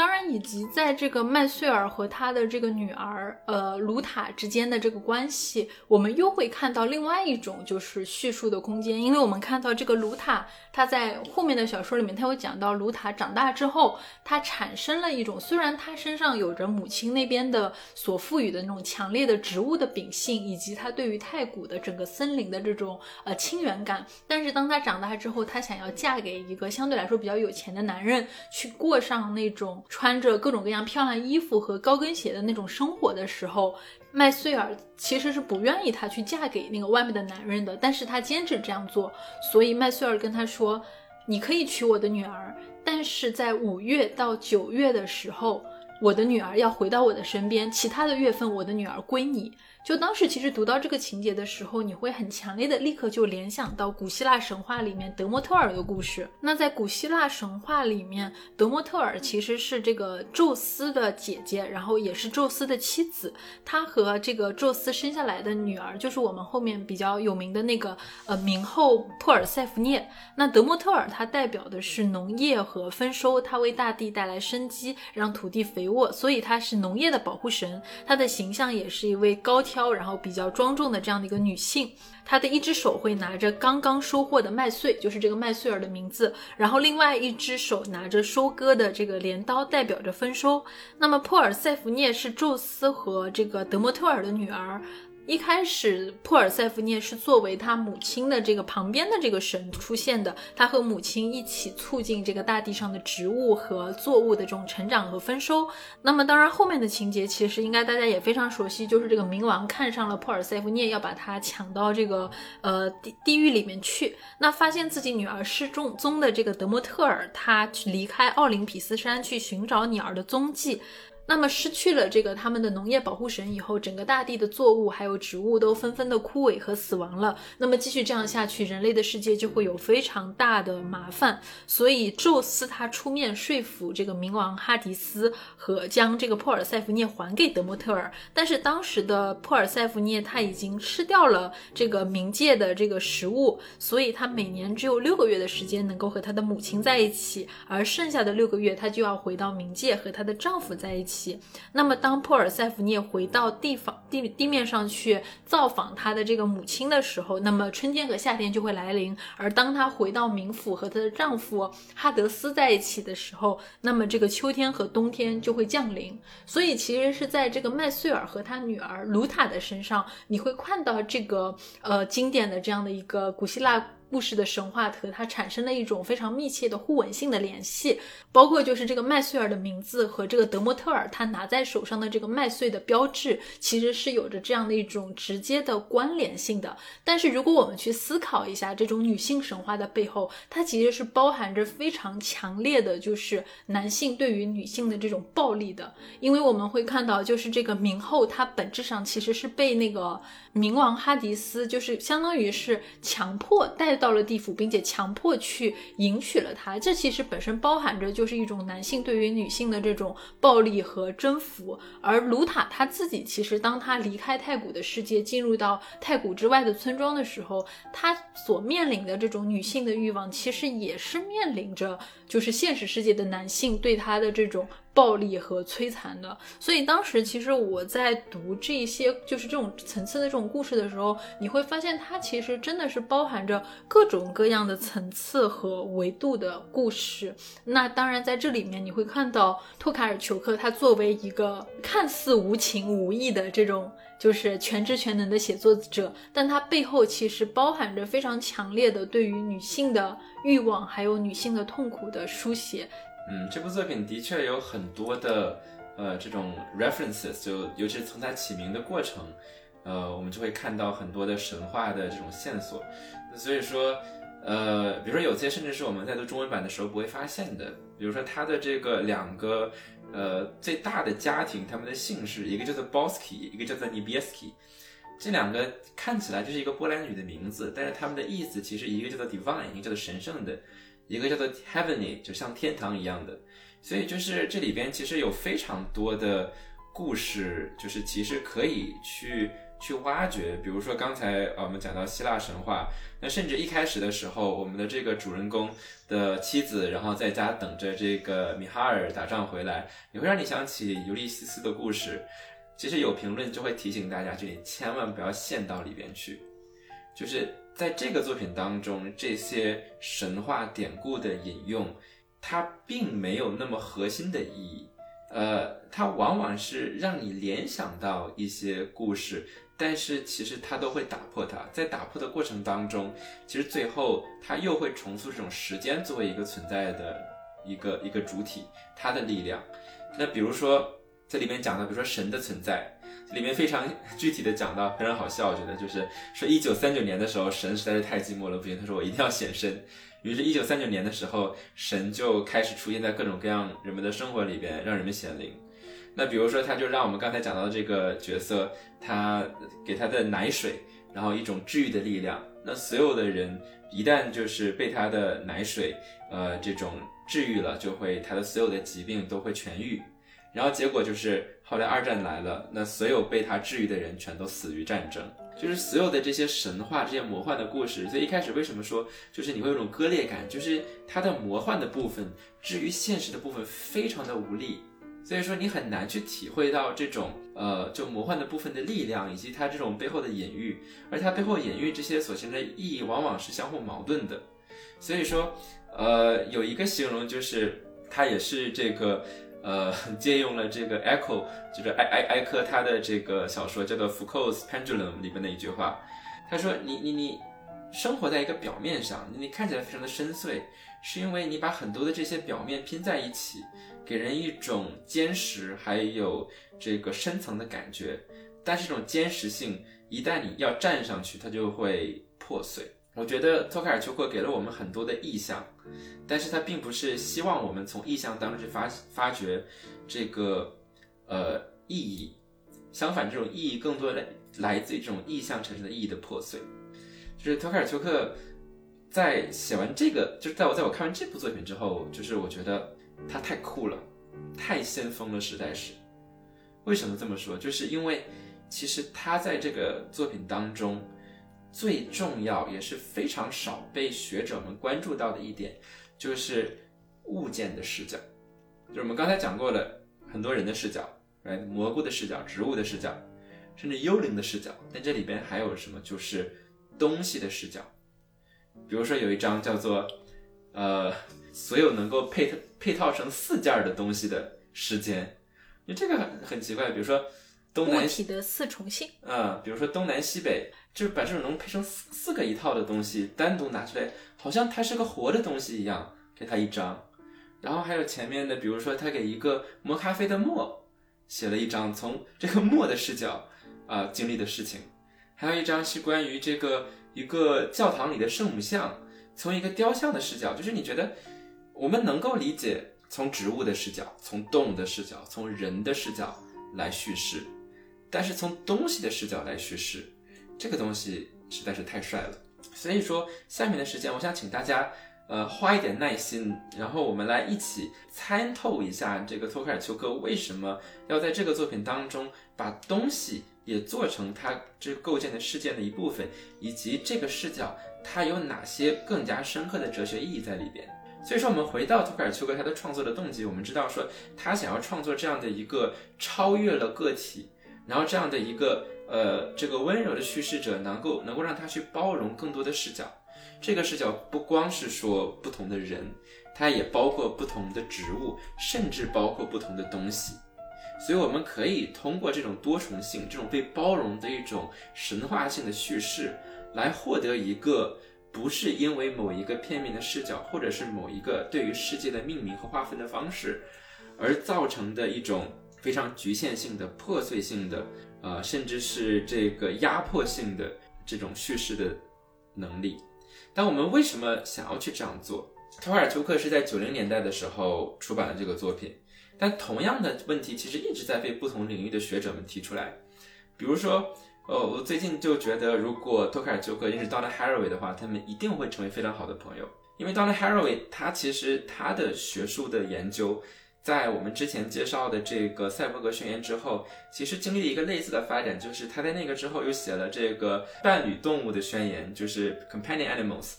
当然，以及在这个麦穗尔和他的这个女儿，呃，卢塔之间的这个关系，我们又会看到另外一种就是叙述的空间，因为我们看到这个卢塔，他在后面的小说里面，他有讲到卢塔长大之后，他产生了一种，虽然他身上有着母亲那边的所赋予的那种强烈的植物的秉性，以及他对于太古的整个森林的这种呃亲缘感，但是当他长大之后，他想要嫁给一个相对来说比较有钱的男人，去过上那种。穿着各种各样漂亮衣服和高跟鞋的那种生活的时候，麦穗儿其实是不愿意她去嫁给那个外面的男人的，但是她坚持这样做，所以麦穗儿跟她说：“你可以娶我的女儿，但是在五月到九月的时候，我的女儿要回到我的身边，其他的月份我的女儿归你。”就当时其实读到这个情节的时候，你会很强烈的立刻就联想到古希腊神话里面德莫特尔的故事。那在古希腊神话里面，德莫特尔其实是这个宙斯的姐姐，然后也是宙斯的妻子。她和这个宙斯生下来的女儿，就是我们后面比较有名的那个呃冥后珀尔塞福涅。那德莫特尔它代表的是农业和丰收，它为大地带来生机，让土地肥沃，所以它是农业的保护神。它的形象也是一位高。挑，然后比较庄重的这样的一个女性，她的一只手会拿着刚刚收获的麦穗，就是这个麦穗儿的名字，然后另外一只手拿着收割的这个镰刀，代表着丰收。那么，珀尔塞弗涅是宙斯和这个德莫特尔的女儿。一开始，珀尔塞福涅是作为他母亲的这个旁边的这个神出现的，他和母亲一起促进这个大地上的植物和作物的这种成长和丰收。那么，当然后面的情节其实应该大家也非常熟悉，就是这个冥王看上了珀尔塞福涅，要把他抢到这个呃地地狱里面去。那发现自己女儿失踪踪的这个德莫特尔，他去离开奥林匹斯山去寻找女儿的踪迹。那么失去了这个他们的农业保护神以后，整个大地的作物还有植物都纷纷的枯萎和死亡了。那么继续这样下去，人类的世界就会有非常大的麻烦。所以宙斯他出面说服这个冥王哈迪斯和将这个珀尔塞福涅还给德莫特尔。但是当时的珀尔塞福涅他已经吃掉了这个冥界的这个食物，所以他每年只有六个月的时间能够和他的母亲在一起，而剩下的六个月他就要回到冥界和她的丈夫在一起。那么，当珀尔塞福涅回到地方地地面上去造访他的这个母亲的时候，那么春天和夏天就会来临。而当她回到冥府和她的丈夫哈德斯在一起的时候，那么这个秋天和冬天就会降临。所以，其实是在这个麦穗尔和他女儿卢塔的身上，你会看到这个呃经典的这样的一个古希腊。故事的神话和它产生了一种非常密切的互文性的联系，包括就是这个麦穗尔的名字和这个德莫特尔他拿在手上的这个麦穗的标志，其实是有着这样的一种直接的关联性的。但是如果我们去思考一下这种女性神话的背后，它其实是包含着非常强烈的，就是男性对于女性的这种暴力的，因为我们会看到，就是这个明后她本质上其实是被那个。冥王哈迪斯就是相当于是强迫带到了地府，并且强迫去迎娶了她。这其实本身包含着就是一种男性对于女性的这种暴力和征服。而卢塔他自己其实当他离开太古的世界，进入到太古之外的村庄的时候，他所面临的这种女性的欲望，其实也是面临着就是现实世界的男性对他的这种。暴力和摧残的，所以当时其实我在读这些就是这种层次的这种故事的时候，你会发现它其实真的是包含着各种各样的层次和维度的故事。那当然在这里面你会看到托卡尔丘克他作为一个看似无情无义的这种。就是全知全能的写作者，但他背后其实包含着非常强烈的对于女性的欲望，还有女性的痛苦的书写。嗯，这部作品的确有很多的呃这种 references，就尤其是从它起名的过程，呃，我们就会看到很多的神话的这种线索。所以说，呃，比如说有些甚至是我们在读中文版的时候不会发现的，比如说它的这个两个。呃，最大的家庭，他们的姓氏，一个叫做 Bosky，一个叫做 n i b i e s k i 这两个看起来就是一个波兰语的名字，但是他们的意思其实一个叫做 divine，一个叫做神圣的，一个叫做 heavenly，就像天堂一样的。所以就是这里边其实有非常多的故事，就是其实可以去。去挖掘，比如说刚才呃我们讲到希腊神话，那甚至一开始的时候，我们的这个主人公的妻子，然后在家等着这个米哈尔打仗回来，也会让你想起尤利西斯的故事。其实有评论就会提醒大家，这里千万不要陷到里边去。就是在这个作品当中，这些神话典故的引用，它并没有那么核心的意义，呃，它往往是让你联想到一些故事。但是其实它都会打破它，在打破的过程当中，其实最后它又会重塑这种时间作为一个存在的一个一个主体，它的力量。那比如说在里面讲到，比如说神的存在，里面非常具体的讲到，非常好笑，我觉得就是说一九三九年的时候，神实在是太寂寞了，不行，他说我一定要显身。于是，一九三九年的时候，神就开始出现在各种各样人们的生活里边，让人们显灵。那比如说，他就让我们刚才讲到的这个角色，他给他的奶水，然后一种治愈的力量。那所有的人一旦就是被他的奶水，呃，这种治愈了，就会他的所有的疾病都会痊愈。然后结果就是后来二战来了，那所有被他治愈的人全都死于战争。就是所有的这些神话、这些魔幻的故事。所以一开始为什么说就是你会有种割裂感，就是它的魔幻的部分，至于现实的部分非常的无力。所以说你很难去体会到这种呃，就魔幻的部分的力量，以及它这种背后的隐喻，而它背后隐喻这些所形成的意义，往往是相互矛盾的。所以说，呃，有一个形容就是，它也是这个呃，借用了这个 Echo，就是埃埃埃科他的这个小说叫做《Foucault's Pendulum》里边的一句话，他说：“你你你生活在一个表面上，你看起来非常的深邃，是因为你把很多的这些表面拼在一起。”给人一种坚实，还有这个深层的感觉，但是这种坚实性一旦你要站上去，它就会破碎。我觉得托卡尔丘克给了我们很多的意象，但是他并不是希望我们从意象当中去发发掘这个呃意义，相反，这种意义更多的来自于这种意象产生的意义的破碎。就是托卡尔丘克在写完这个，就是在我在我看完这部作品之后，就是我觉得。他太酷了，太先锋了，实在是。为什么这么说？就是因为其实他在这个作品当中最重要也是非常少被学者们关注到的一点，就是物件的视角。就是我们刚才讲过了很多人的视角，来蘑菇的视角、植物的视角，甚至幽灵的视角。但这里边还有什么？就是东西的视角。比如说有一张叫做呃。所有能够配套配套成四件的东西的时间，因为这个很很奇怪。比如说东南体的四重性，嗯，比如说东南西北，就是把这种能配成四四个一套的东西单独拿出来，好像它是个活的东西一样，给它一张。然后还有前面的，比如说他给一个磨咖啡的磨写了一张从这个磨的视角啊经历的事情，还有一张是关于这个一个教堂里的圣母像，从一个雕像的视角，就是你觉得。我们能够理解从植物的视角、从动物的视角、从人的视角来叙事，但是从东西的视角来叙事，这个东西实在是太帅了。所以说，下面的时间，我想请大家，呃，花一点耐心，然后我们来一起参透一下这个托克尔丘克为什么要在这个作品当中把东西也做成他这构建的事件的一部分，以及这个视角它有哪些更加深刻的哲学意义在里边。所以说，我们回到托卡尔丘克他的创作的动机，我们知道说他想要创作这样的一个超越了个体，然后这样的一个呃这个温柔的叙事者，能够能够让他去包容更多的视角。这个视角不光是说不同的人，它也包括不同的植物，甚至包括不同的东西。所以我们可以通过这种多重性、这种被包容的一种神话性的叙事，来获得一个不是因为某一个片面的视角，或者是某一个对于世界的命名和划分的方式，而造成的一种非常局限性的、破碎性的，呃，甚至是这个压迫性的这种叙事的能力。但我们为什么想要去这样做？托卡尔丘克是在九零年代的时候出版了这个作品。但同样的问题其实一直在被不同领域的学者们提出来，比如说，呃，我最近就觉得，如果托卡尔丘克认识 Donna Haraway 的话，他们一定会成为非常好的朋友。因为 Donna Haraway 他其实他的学术的研究，在我们之前介绍的这个赛博格宣言之后，其实经历了一个类似的发展，就是他在那个之后又写了这个伴侣动物的宣言，就是 Companion Animals，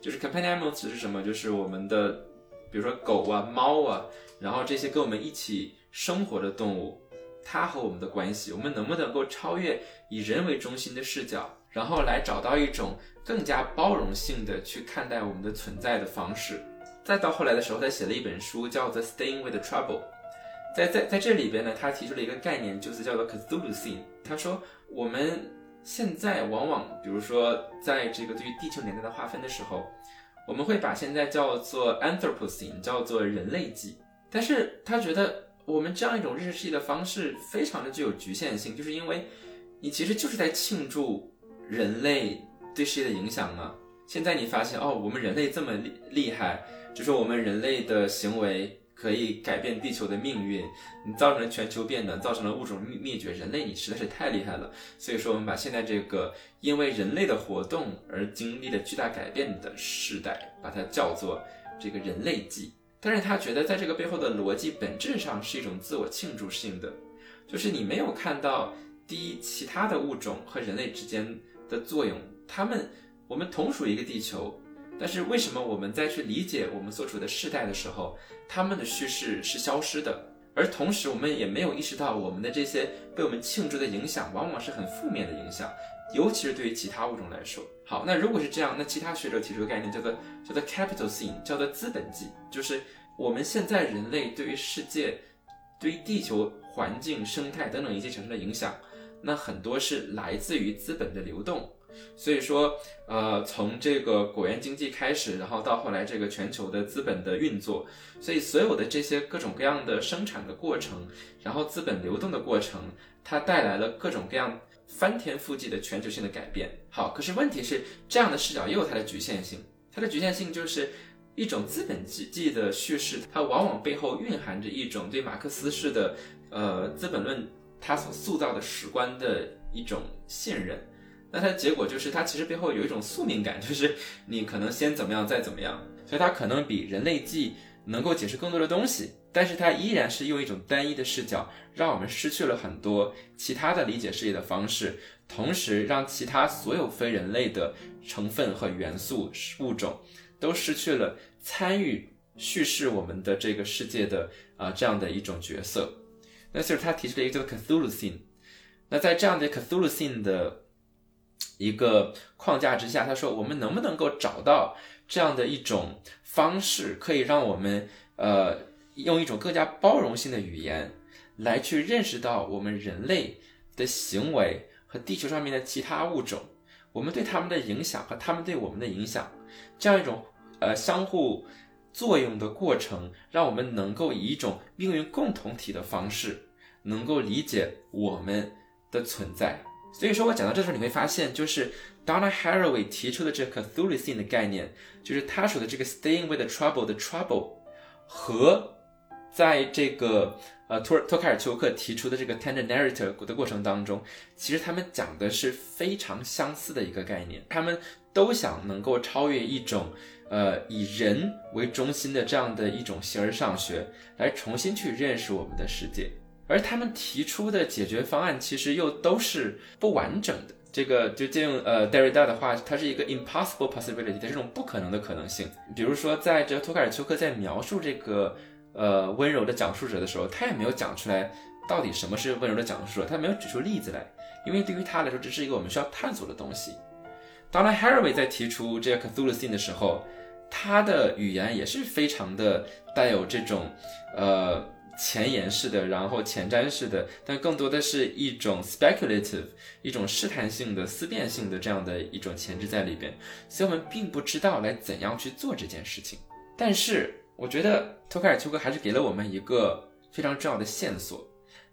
就是 Companion Animals 是什么？就是我们的，比如说狗啊、猫啊。然后这些跟我们一起生活的动物，它和我们的关系，我们能不能够超越以人为中心的视角，然后来找到一种更加包容性的去看待我们的存在的方式？再到后来的时候，他写了一本书，叫做《Staying with Trouble》。在在在这里边呢，他提出了一个概念，就是叫做 Cthulhu Scene。他说，我们现在往往，比如说在这个对于地球年代的划分的时候，我们会把现在叫做 Anthropocene，叫做人类纪。但是他觉得我们这样一种认识世界的方式非常的具有局限性，就是因为你其实就是在庆祝人类对世界的影响啊。现在你发现哦，我们人类这么厉厉害，就说我们人类的行为可以改变地球的命运，你造成了全球变暖，造成了物种灭绝，人类你实在是太厉害了。所以说我们把现在这个因为人类的活动而经历了巨大改变的时代，把它叫做这个人类纪。但是他觉得，在这个背后的逻辑本质上是一种自我庆祝性的，就是你没有看到第一其他的物种和人类之间的作用，他们我们同属一个地球，但是为什么我们在去理解我们所处的世代的时候，他们的叙事是消失的，而同时我们也没有意识到我们的这些被我们庆祝的影响，往往是很负面的影响。尤其是对于其他物种来说，好，那如果是这样，那其他学者提出的概念叫做叫做 capital scene，叫做资本记，就是我们现在人类对于世界、对于地球环境、生态等等一些产生的影响，那很多是来自于资本的流动。所以说，呃，从这个果园经济开始，然后到后来这个全球的资本的运作，所以所有的这些各种各样的生产的过程，然后资本流动的过程，它带来了各种各样。翻天覆地的全球性的改变，好，可是问题是，这样的视角也有它的局限性。它的局限性就是一种资本经济的叙事，它往往背后蕴含着一种对马克思式的呃《资本论》它所塑造的史观的一种信任。那它的结果就是，它其实背后有一种宿命感，就是你可能先怎么样，再怎么样，所以它可能比人类记能够解释更多的东西。但是它依然是用一种单一的视角，让我们失去了很多其他的理解世界的方式，同时让其他所有非人类的成分和元素物种都失去了参与叙事我们的这个世界的啊这样的一种角色。那就是他提出了一个叫 Cthulhu Scene。那在这样的 Cthulhu Scene 的一个框架之下，他说我们能不能够找到这样的一种方式，可以让我们呃。用一种更加包容性的语言来去认识到我们人类的行为和地球上面的其他物种，我们对他们的影响和他们对我们的影响，这样一种呃相互作用的过程，让我们能够以一种命运共同体的方式，能够理解我们的存在。所以说我讲到这时候，你会发现，就是 Donna Haraway 提出的这个 Cthulhu 的概念，就是他说的这个 Staying with the Trouble 的 Trouble 和在这个呃托托卡尔丘克提出的这个 tender narrative 的过程当中，其实他们讲的是非常相似的一个概念，他们都想能够超越一种呃以人为中心的这样的一种形而上学，来重新去认识我们的世界，而他们提出的解决方案其实又都是不完整的。这个就借用呃 Derrida 的话，它是一个 impossible possibility，它是种不可能的可能性。比如说，在这托卡尔丘克在描述这个。呃，温柔的讲述者的时候，他也没有讲出来到底什么是温柔的讲述者，他没有举出例子来，因为对于他来说，这是一个我们需要探索的东西。当然 Haraway 在提出这个 Cthulhu 的时候，他的语言也是非常的带有这种呃前沿式的，然后前瞻式的，但更多的是一种 speculative，一种试探性的、思辨性的这样的一种前置在里边，所以我们并不知道来怎样去做这件事情。但是我觉得托卡尔丘克还是给了我们一个非常重要的线索，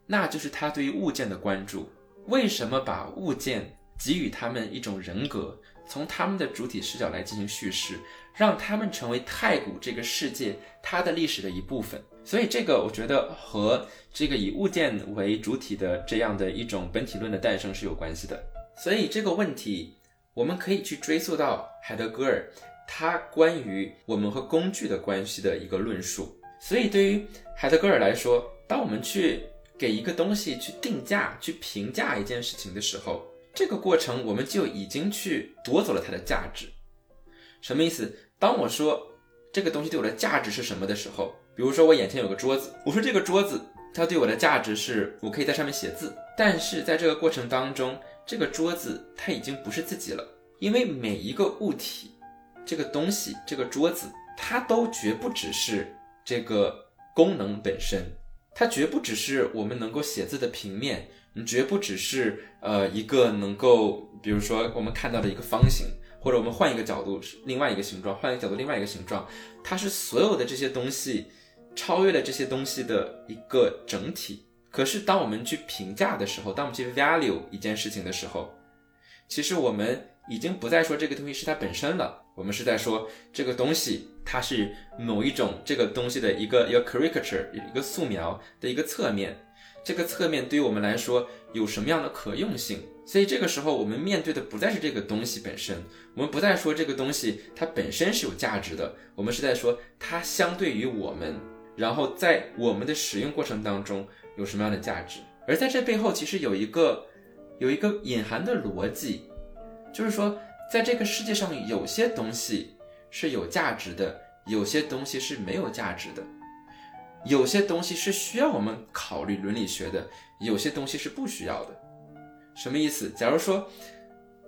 那就是他对于物件的关注。为什么把物件给予他们一种人格，从他们的主体视角来进行叙事，让他们成为太古这个世界它的历史的一部分？所以这个我觉得和这个以物件为主体的这样的一种本体论的诞生是有关系的。所以这个问题我们可以去追溯到海德格尔他关于我们和工具的关系的一个论述。所以对于海德格尔来说，当我们去给一个东西去定价、去评价一件事情的时候，这个过程我们就已经去夺走了它的价值。什么意思？当我说这个东西对我的价值是什么的时候，比如说我眼前有个桌子，我说这个桌子它对我的价值是我可以在上面写字，但是在这个过程当中，这个桌子它已经不是自己了，因为每一个物体，这个东西，这个桌子，它都绝不只是这个功能本身，它绝不只是我们能够写字的平面，你绝不只是呃一个能够，比如说我们看到的一个方形。或者我们换一个角度，是另外一个形状；换一个角度，另外一个形状。它是所有的这些东西超越了这些东西的一个整体。可是，当我们去评价的时候，当我们去 value 一件事情的时候，其实我们已经不再说这个东西是它本身了，我们是在说这个东西它是某一种这个东西的一个一个 caricature，一个素描的一个侧面。这个侧面对于我们来说有什么样的可用性？所以这个时候，我们面对的不再是这个东西本身，我们不再说这个东西它本身是有价值的，我们是在说它相对于我们，然后在我们的使用过程当中有什么样的价值。而在这背后，其实有一个有一个隐含的逻辑，就是说，在这个世界上，有些东西是有价值的，有些东西是没有价值的。有些东西是需要我们考虑伦理学的，有些东西是不需要的。什么意思？假如说，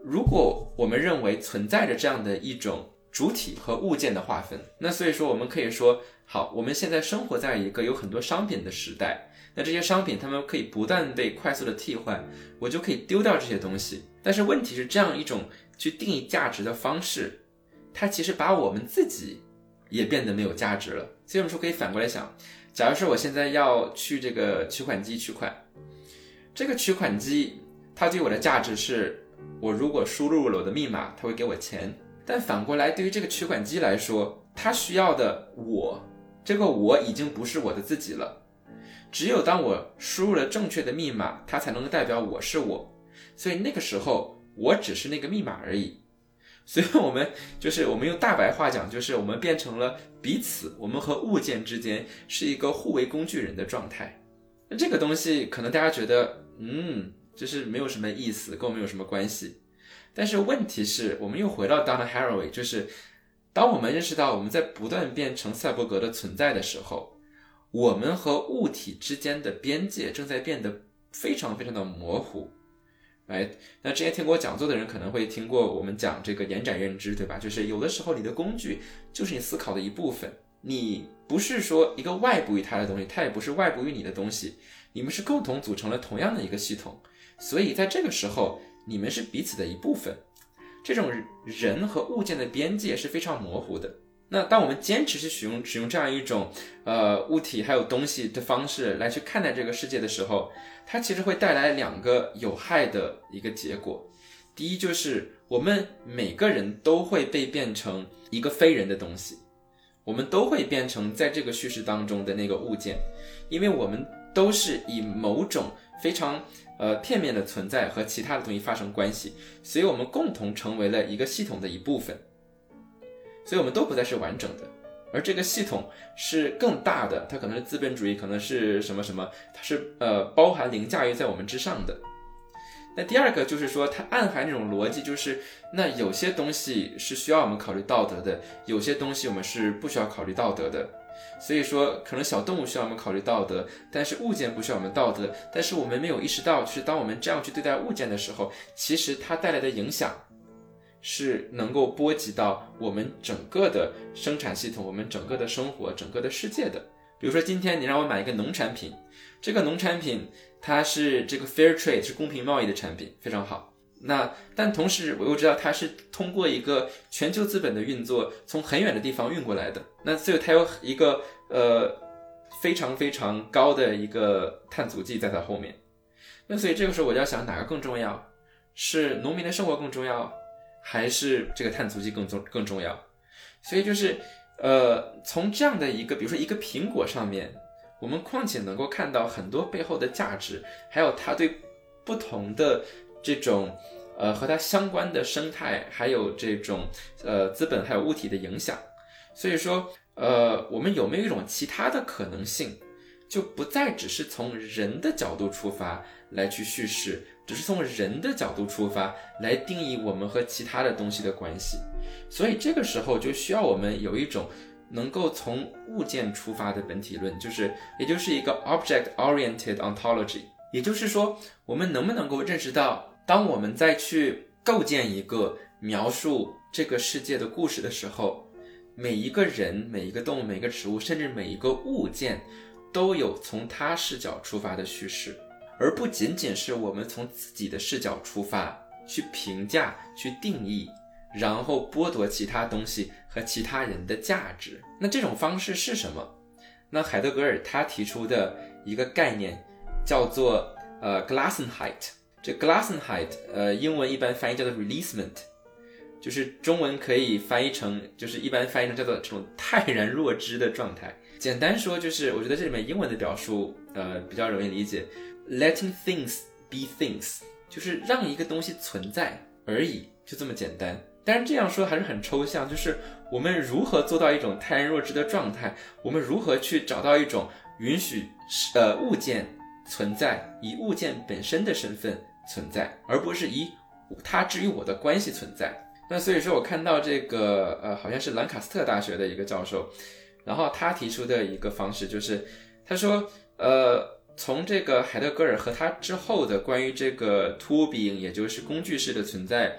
如果我们认为存在着这样的一种主体和物件的划分，那所以说我们可以说，好，我们现在生活在一个有很多商品的时代，那这些商品它们可以不断被快速的替换，我就可以丢掉这些东西。但是问题是，这样一种去定义价值的方式，它其实把我们自己也变得没有价值了。所以我们说可以反过来想。假如说我现在要去这个取款机取款，这个取款机它对我的价值是，我如果输入了我的密码，它会给我钱。但反过来，对于这个取款机来说，它需要的我，这个我已经不是我的自己了。只有当我输入了正确的密码，它才能够代表我是我。所以那个时候，我只是那个密码而已。所以，我们就是我们用大白话讲，就是我们变成了彼此，我们和物件之间是一个互为工具人的状态。那这个东西可能大家觉得，嗯，就是没有什么意思，跟我们有什么关系？但是问题是我们又回到 Donna Haraway，就是当我们认识到我们在不断变成赛博格的存在的时候，我们和物体之间的边界正在变得非常非常的模糊。哎，那之前听过讲座的人可能会听过我们讲这个延展认知，对吧？就是有的时候你的工具就是你思考的一部分，你不是说一个外部于它的东西，它也不是外部于你的东西，你们是共同组成了同样的一个系统，所以在这个时候你们是彼此的一部分，这种人和物件的边界是非常模糊的。那当我们坚持去使用使用这样一种呃物体还有东西的方式来去看待这个世界的时候，它其实会带来两个有害的一个结果。第一就是我们每个人都会被变成一个非人的东西，我们都会变成在这个叙事当中的那个物件，因为我们都是以某种非常呃片面的存在和其他的东西发生关系，所以我们共同成为了一个系统的一部分。所以，我们都不再是完整的，而这个系统是更大的，它可能是资本主义，可能是什么什么，它是呃包含凌驾于在我们之上的。那第二个就是说，它暗含这种逻辑，就是那有些东西是需要我们考虑道德的，有些东西我们是不需要考虑道德的。所以说，可能小动物需要我们考虑道德，但是物件不需要我们道德。但是我们没有意识到，就是当我们这样去对待物件的时候，其实它带来的影响。是能够波及到我们整个的生产系统，我们整个的生活，整个的世界的。比如说今天你让我买一个农产品，这个农产品它是这个 fair trade 是公平贸易的产品，非常好。那但同时我又知道它是通过一个全球资本的运作，从很远的地方运过来的。那所以它有一个呃非常非常高的一个碳足迹在它后面。那所以这个时候我就要想哪个更重要？是农民的生活更重要，还是这个碳足迹更重更重要？所以就是，呃，从这样的一个，比如说一个苹果上面，我们况且能够看到很多背后的价值，还有它对不同的这种，呃，和它相关的生态，还有这种呃资本还有物体的影响。所以说，呃，我们有没有一种其他的可能性，就不再只是从人的角度出发来去叙事？只是从人的角度出发来定义我们和其他的东西的关系，所以这个时候就需要我们有一种能够从物件出发的本体论，就是也就是一个 object-oriented ontology。也就是说，我们能不能够认识到，当我们再去构建一个描述这个世界的故事的时候，每一个人、每一个动物、每个植物，甚至每一个物件，都有从他视角出发的叙事。而不仅仅是我们从自己的视角出发去评价、去定义，然后剥夺其他东西和其他人的价值。那这种方式是什么？那海德格尔他提出的一个概念叫做呃 Glassenheit。这 Glassenheit 呃英文一般翻译叫做 releasement，就是中文可以翻译成就是一般翻译成叫做这种泰然若之的状态。简单说就是，我觉得这里面英文的表述呃比较容易理解。Letting things be things，就是让一个东西存在而已，就这么简单。但是这样说还是很抽象，就是我们如何做到一种泰然若之的状态？我们如何去找到一种允许呃物件存在，以物件本身的身份存在，而不是以他之于我的关系存在？那所以说我看到这个呃，好像是兰卡斯特大学的一个教授，然后他提出的一个方式就是，他说呃。从这个海德格尔和他之后的关于这个托饼，也就是工具式的存在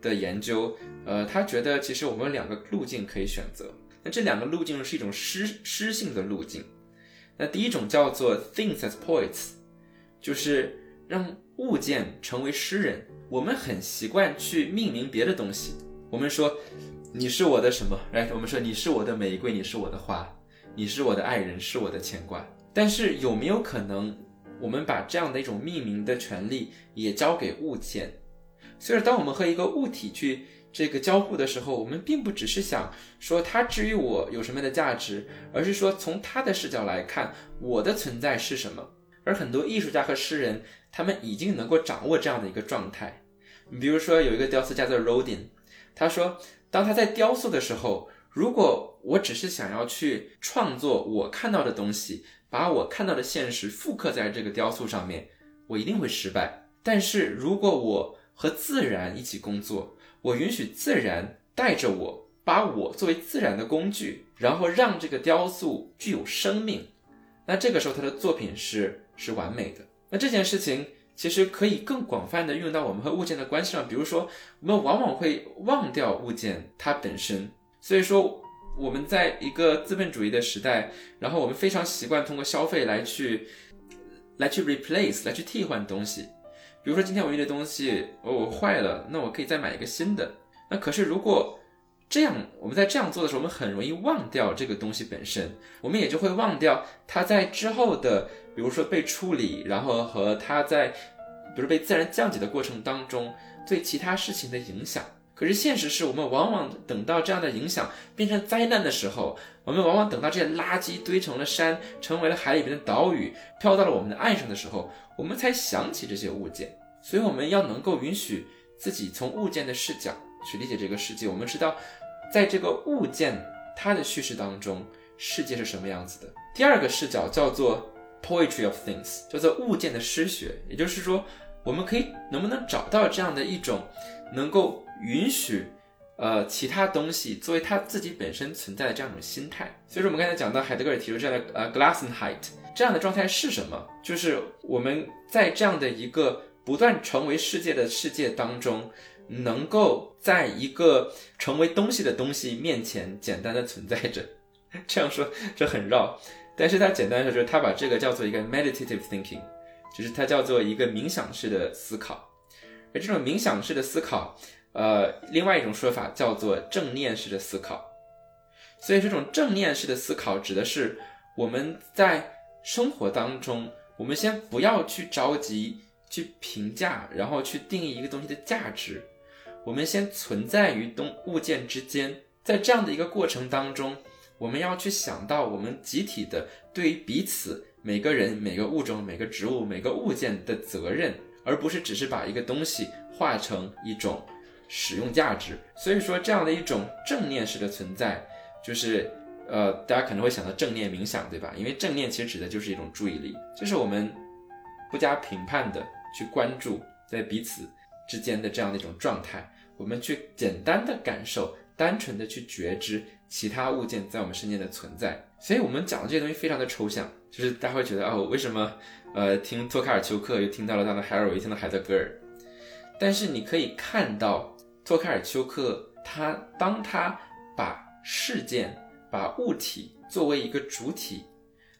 的研究，呃，他觉得其实我们有两个路径可以选择。那这两个路径是一种诗诗性的路径。那第一种叫做 things as poets，就是让物件成为诗人。我们很习惯去命名别的东西。我们说你是我的什么？来，我们说你是我的玫瑰，你是我的花，你是我的爱人，是我的牵挂。但是有没有可能，我们把这样的一种命名的权利也交给物件？所以当我们和一个物体去这个交互的时候，我们并不只是想说它至于我有什么样的价值，而是说从它的视角来看，我的存在是什么？而很多艺术家和诗人，他们已经能够掌握这样的一个状态。比如说有一个雕塑家叫 Rodin，他说，当他在雕塑的时候，如果我只是想要去创作我看到的东西。把我看到的现实复刻在这个雕塑上面，我一定会失败。但是如果我和自然一起工作，我允许自然带着我，把我作为自然的工具，然后让这个雕塑具有生命，那这个时候他的作品是是完美的。那这件事情其实可以更广泛的运用到我们和物件的关系上，比如说我们往往会忘掉物件它本身，所以说。我们在一个资本主义的时代，然后我们非常习惯通过消费来去，来去 replace，来去替换东西。比如说今天我用的东西哦坏了，那我可以再买一个新的。那可是如果这样，我们在这样做的时候，我们很容易忘掉这个东西本身，我们也就会忘掉它在之后的，比如说被处理，然后和它在，比如被自然降解的过程当中对其他事情的影响。可是现实是我们往往等到这样的影响变成灾难的时候，我们往往等到这些垃圾堆成了山，成为了海里边的岛屿，飘到了我们的岸上的时候，我们才想起这些物件。所以我们要能够允许自己从物件的视角去理解这个世界。我们知道，在这个物件它的叙事当中，世界是什么样子的。第二个视角叫做 poetry of things，叫做物件的诗学。也就是说，我们可以能不能找到这样的一种能够。允许，呃，其他东西作为它自己本身存在的这样一种心态。所以说，我们刚才讲到海德格尔提出这样的呃 Glassenheit 这样的状态是什么？就是我们在这样的一个不断成为世界的世界当中，能够在一个成为东西的东西面前简单的存在着。这样说这很绕。但是它简单说就是它把这个叫做一个 meditative thinking，就是它叫做一个冥想式的思考。而这种冥想式的思考，呃，另外一种说法叫做正念式的思考。所以这种正念式的思考指的是我们在生活当中，我们先不要去着急去评价，然后去定义一个东西的价值，我们先存在于东物件之间，在这样的一个过程当中，我们要去想到我们集体的对于彼此每个人、每个物种、每个植物、每个物件的责任。而不是只是把一个东西化成一种使用价值，所以说这样的一种正念式的存在，就是呃，大家可能会想到正念冥想，对吧？因为正念其实指的就是一种注意力，就是我们不加评判的去关注在彼此之间的这样的一种状态，我们去简单的感受，单纯的去觉知其他物件在我们身边的存在。所以我们讲的这些东西非常的抽象，就是大家会觉得哦，为什么？呃，听托卡尔丘克又听到了他的海尔维，听到海德格尔，但是你可以看到托卡尔丘克，他当他把事件、把物体作为一个主体，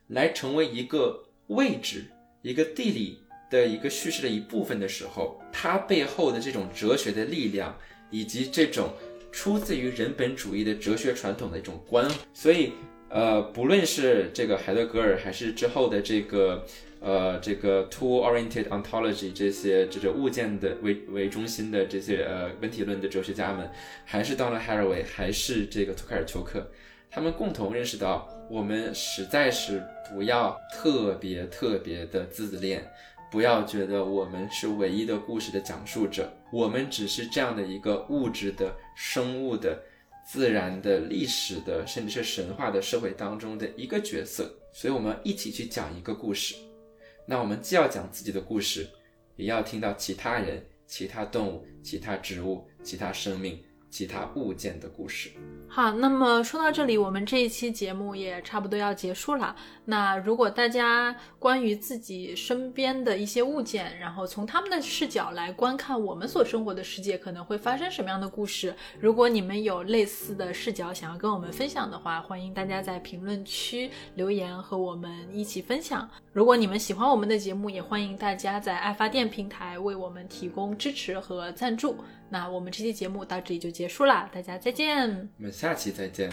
来成为一个位置、一个地理的一个叙事的一部分的时候，他背后的这种哲学的力量，以及这种出自于人本主义的哲学传统的一种观，所以呃，不论是这个海德格尔，还是之后的这个。呃，这个 tool-oriented ontology 这些这个物件的为为中心的这些呃本体论的哲学家们，还是到了 Haraway，还是这个图卡尔丘克，他们共同认识到，我们实在是不要特别特别的自恋，不要觉得我们是唯一的故事的讲述者，我们只是这样的一个物质的、生物的、自然的、历史的，甚至是神话的社会当中的一个角色，所以我们一起去讲一个故事。那我们既要讲自己的故事，也要听到其他人、其他动物、其他植物、其他生命。其他物件的故事。好，那么说到这里，我们这一期节目也差不多要结束了。那如果大家关于自己身边的一些物件，然后从他们的视角来观看我们所生活的世界，可能会发生什么样的故事？如果你们有类似的视角想要跟我们分享的话，欢迎大家在评论区留言和我们一起分享。如果你们喜欢我们的节目，也欢迎大家在爱发电平台为我们提供支持和赞助。那我们这期节目到这里就结结束啦，大家再见。我们下期再见。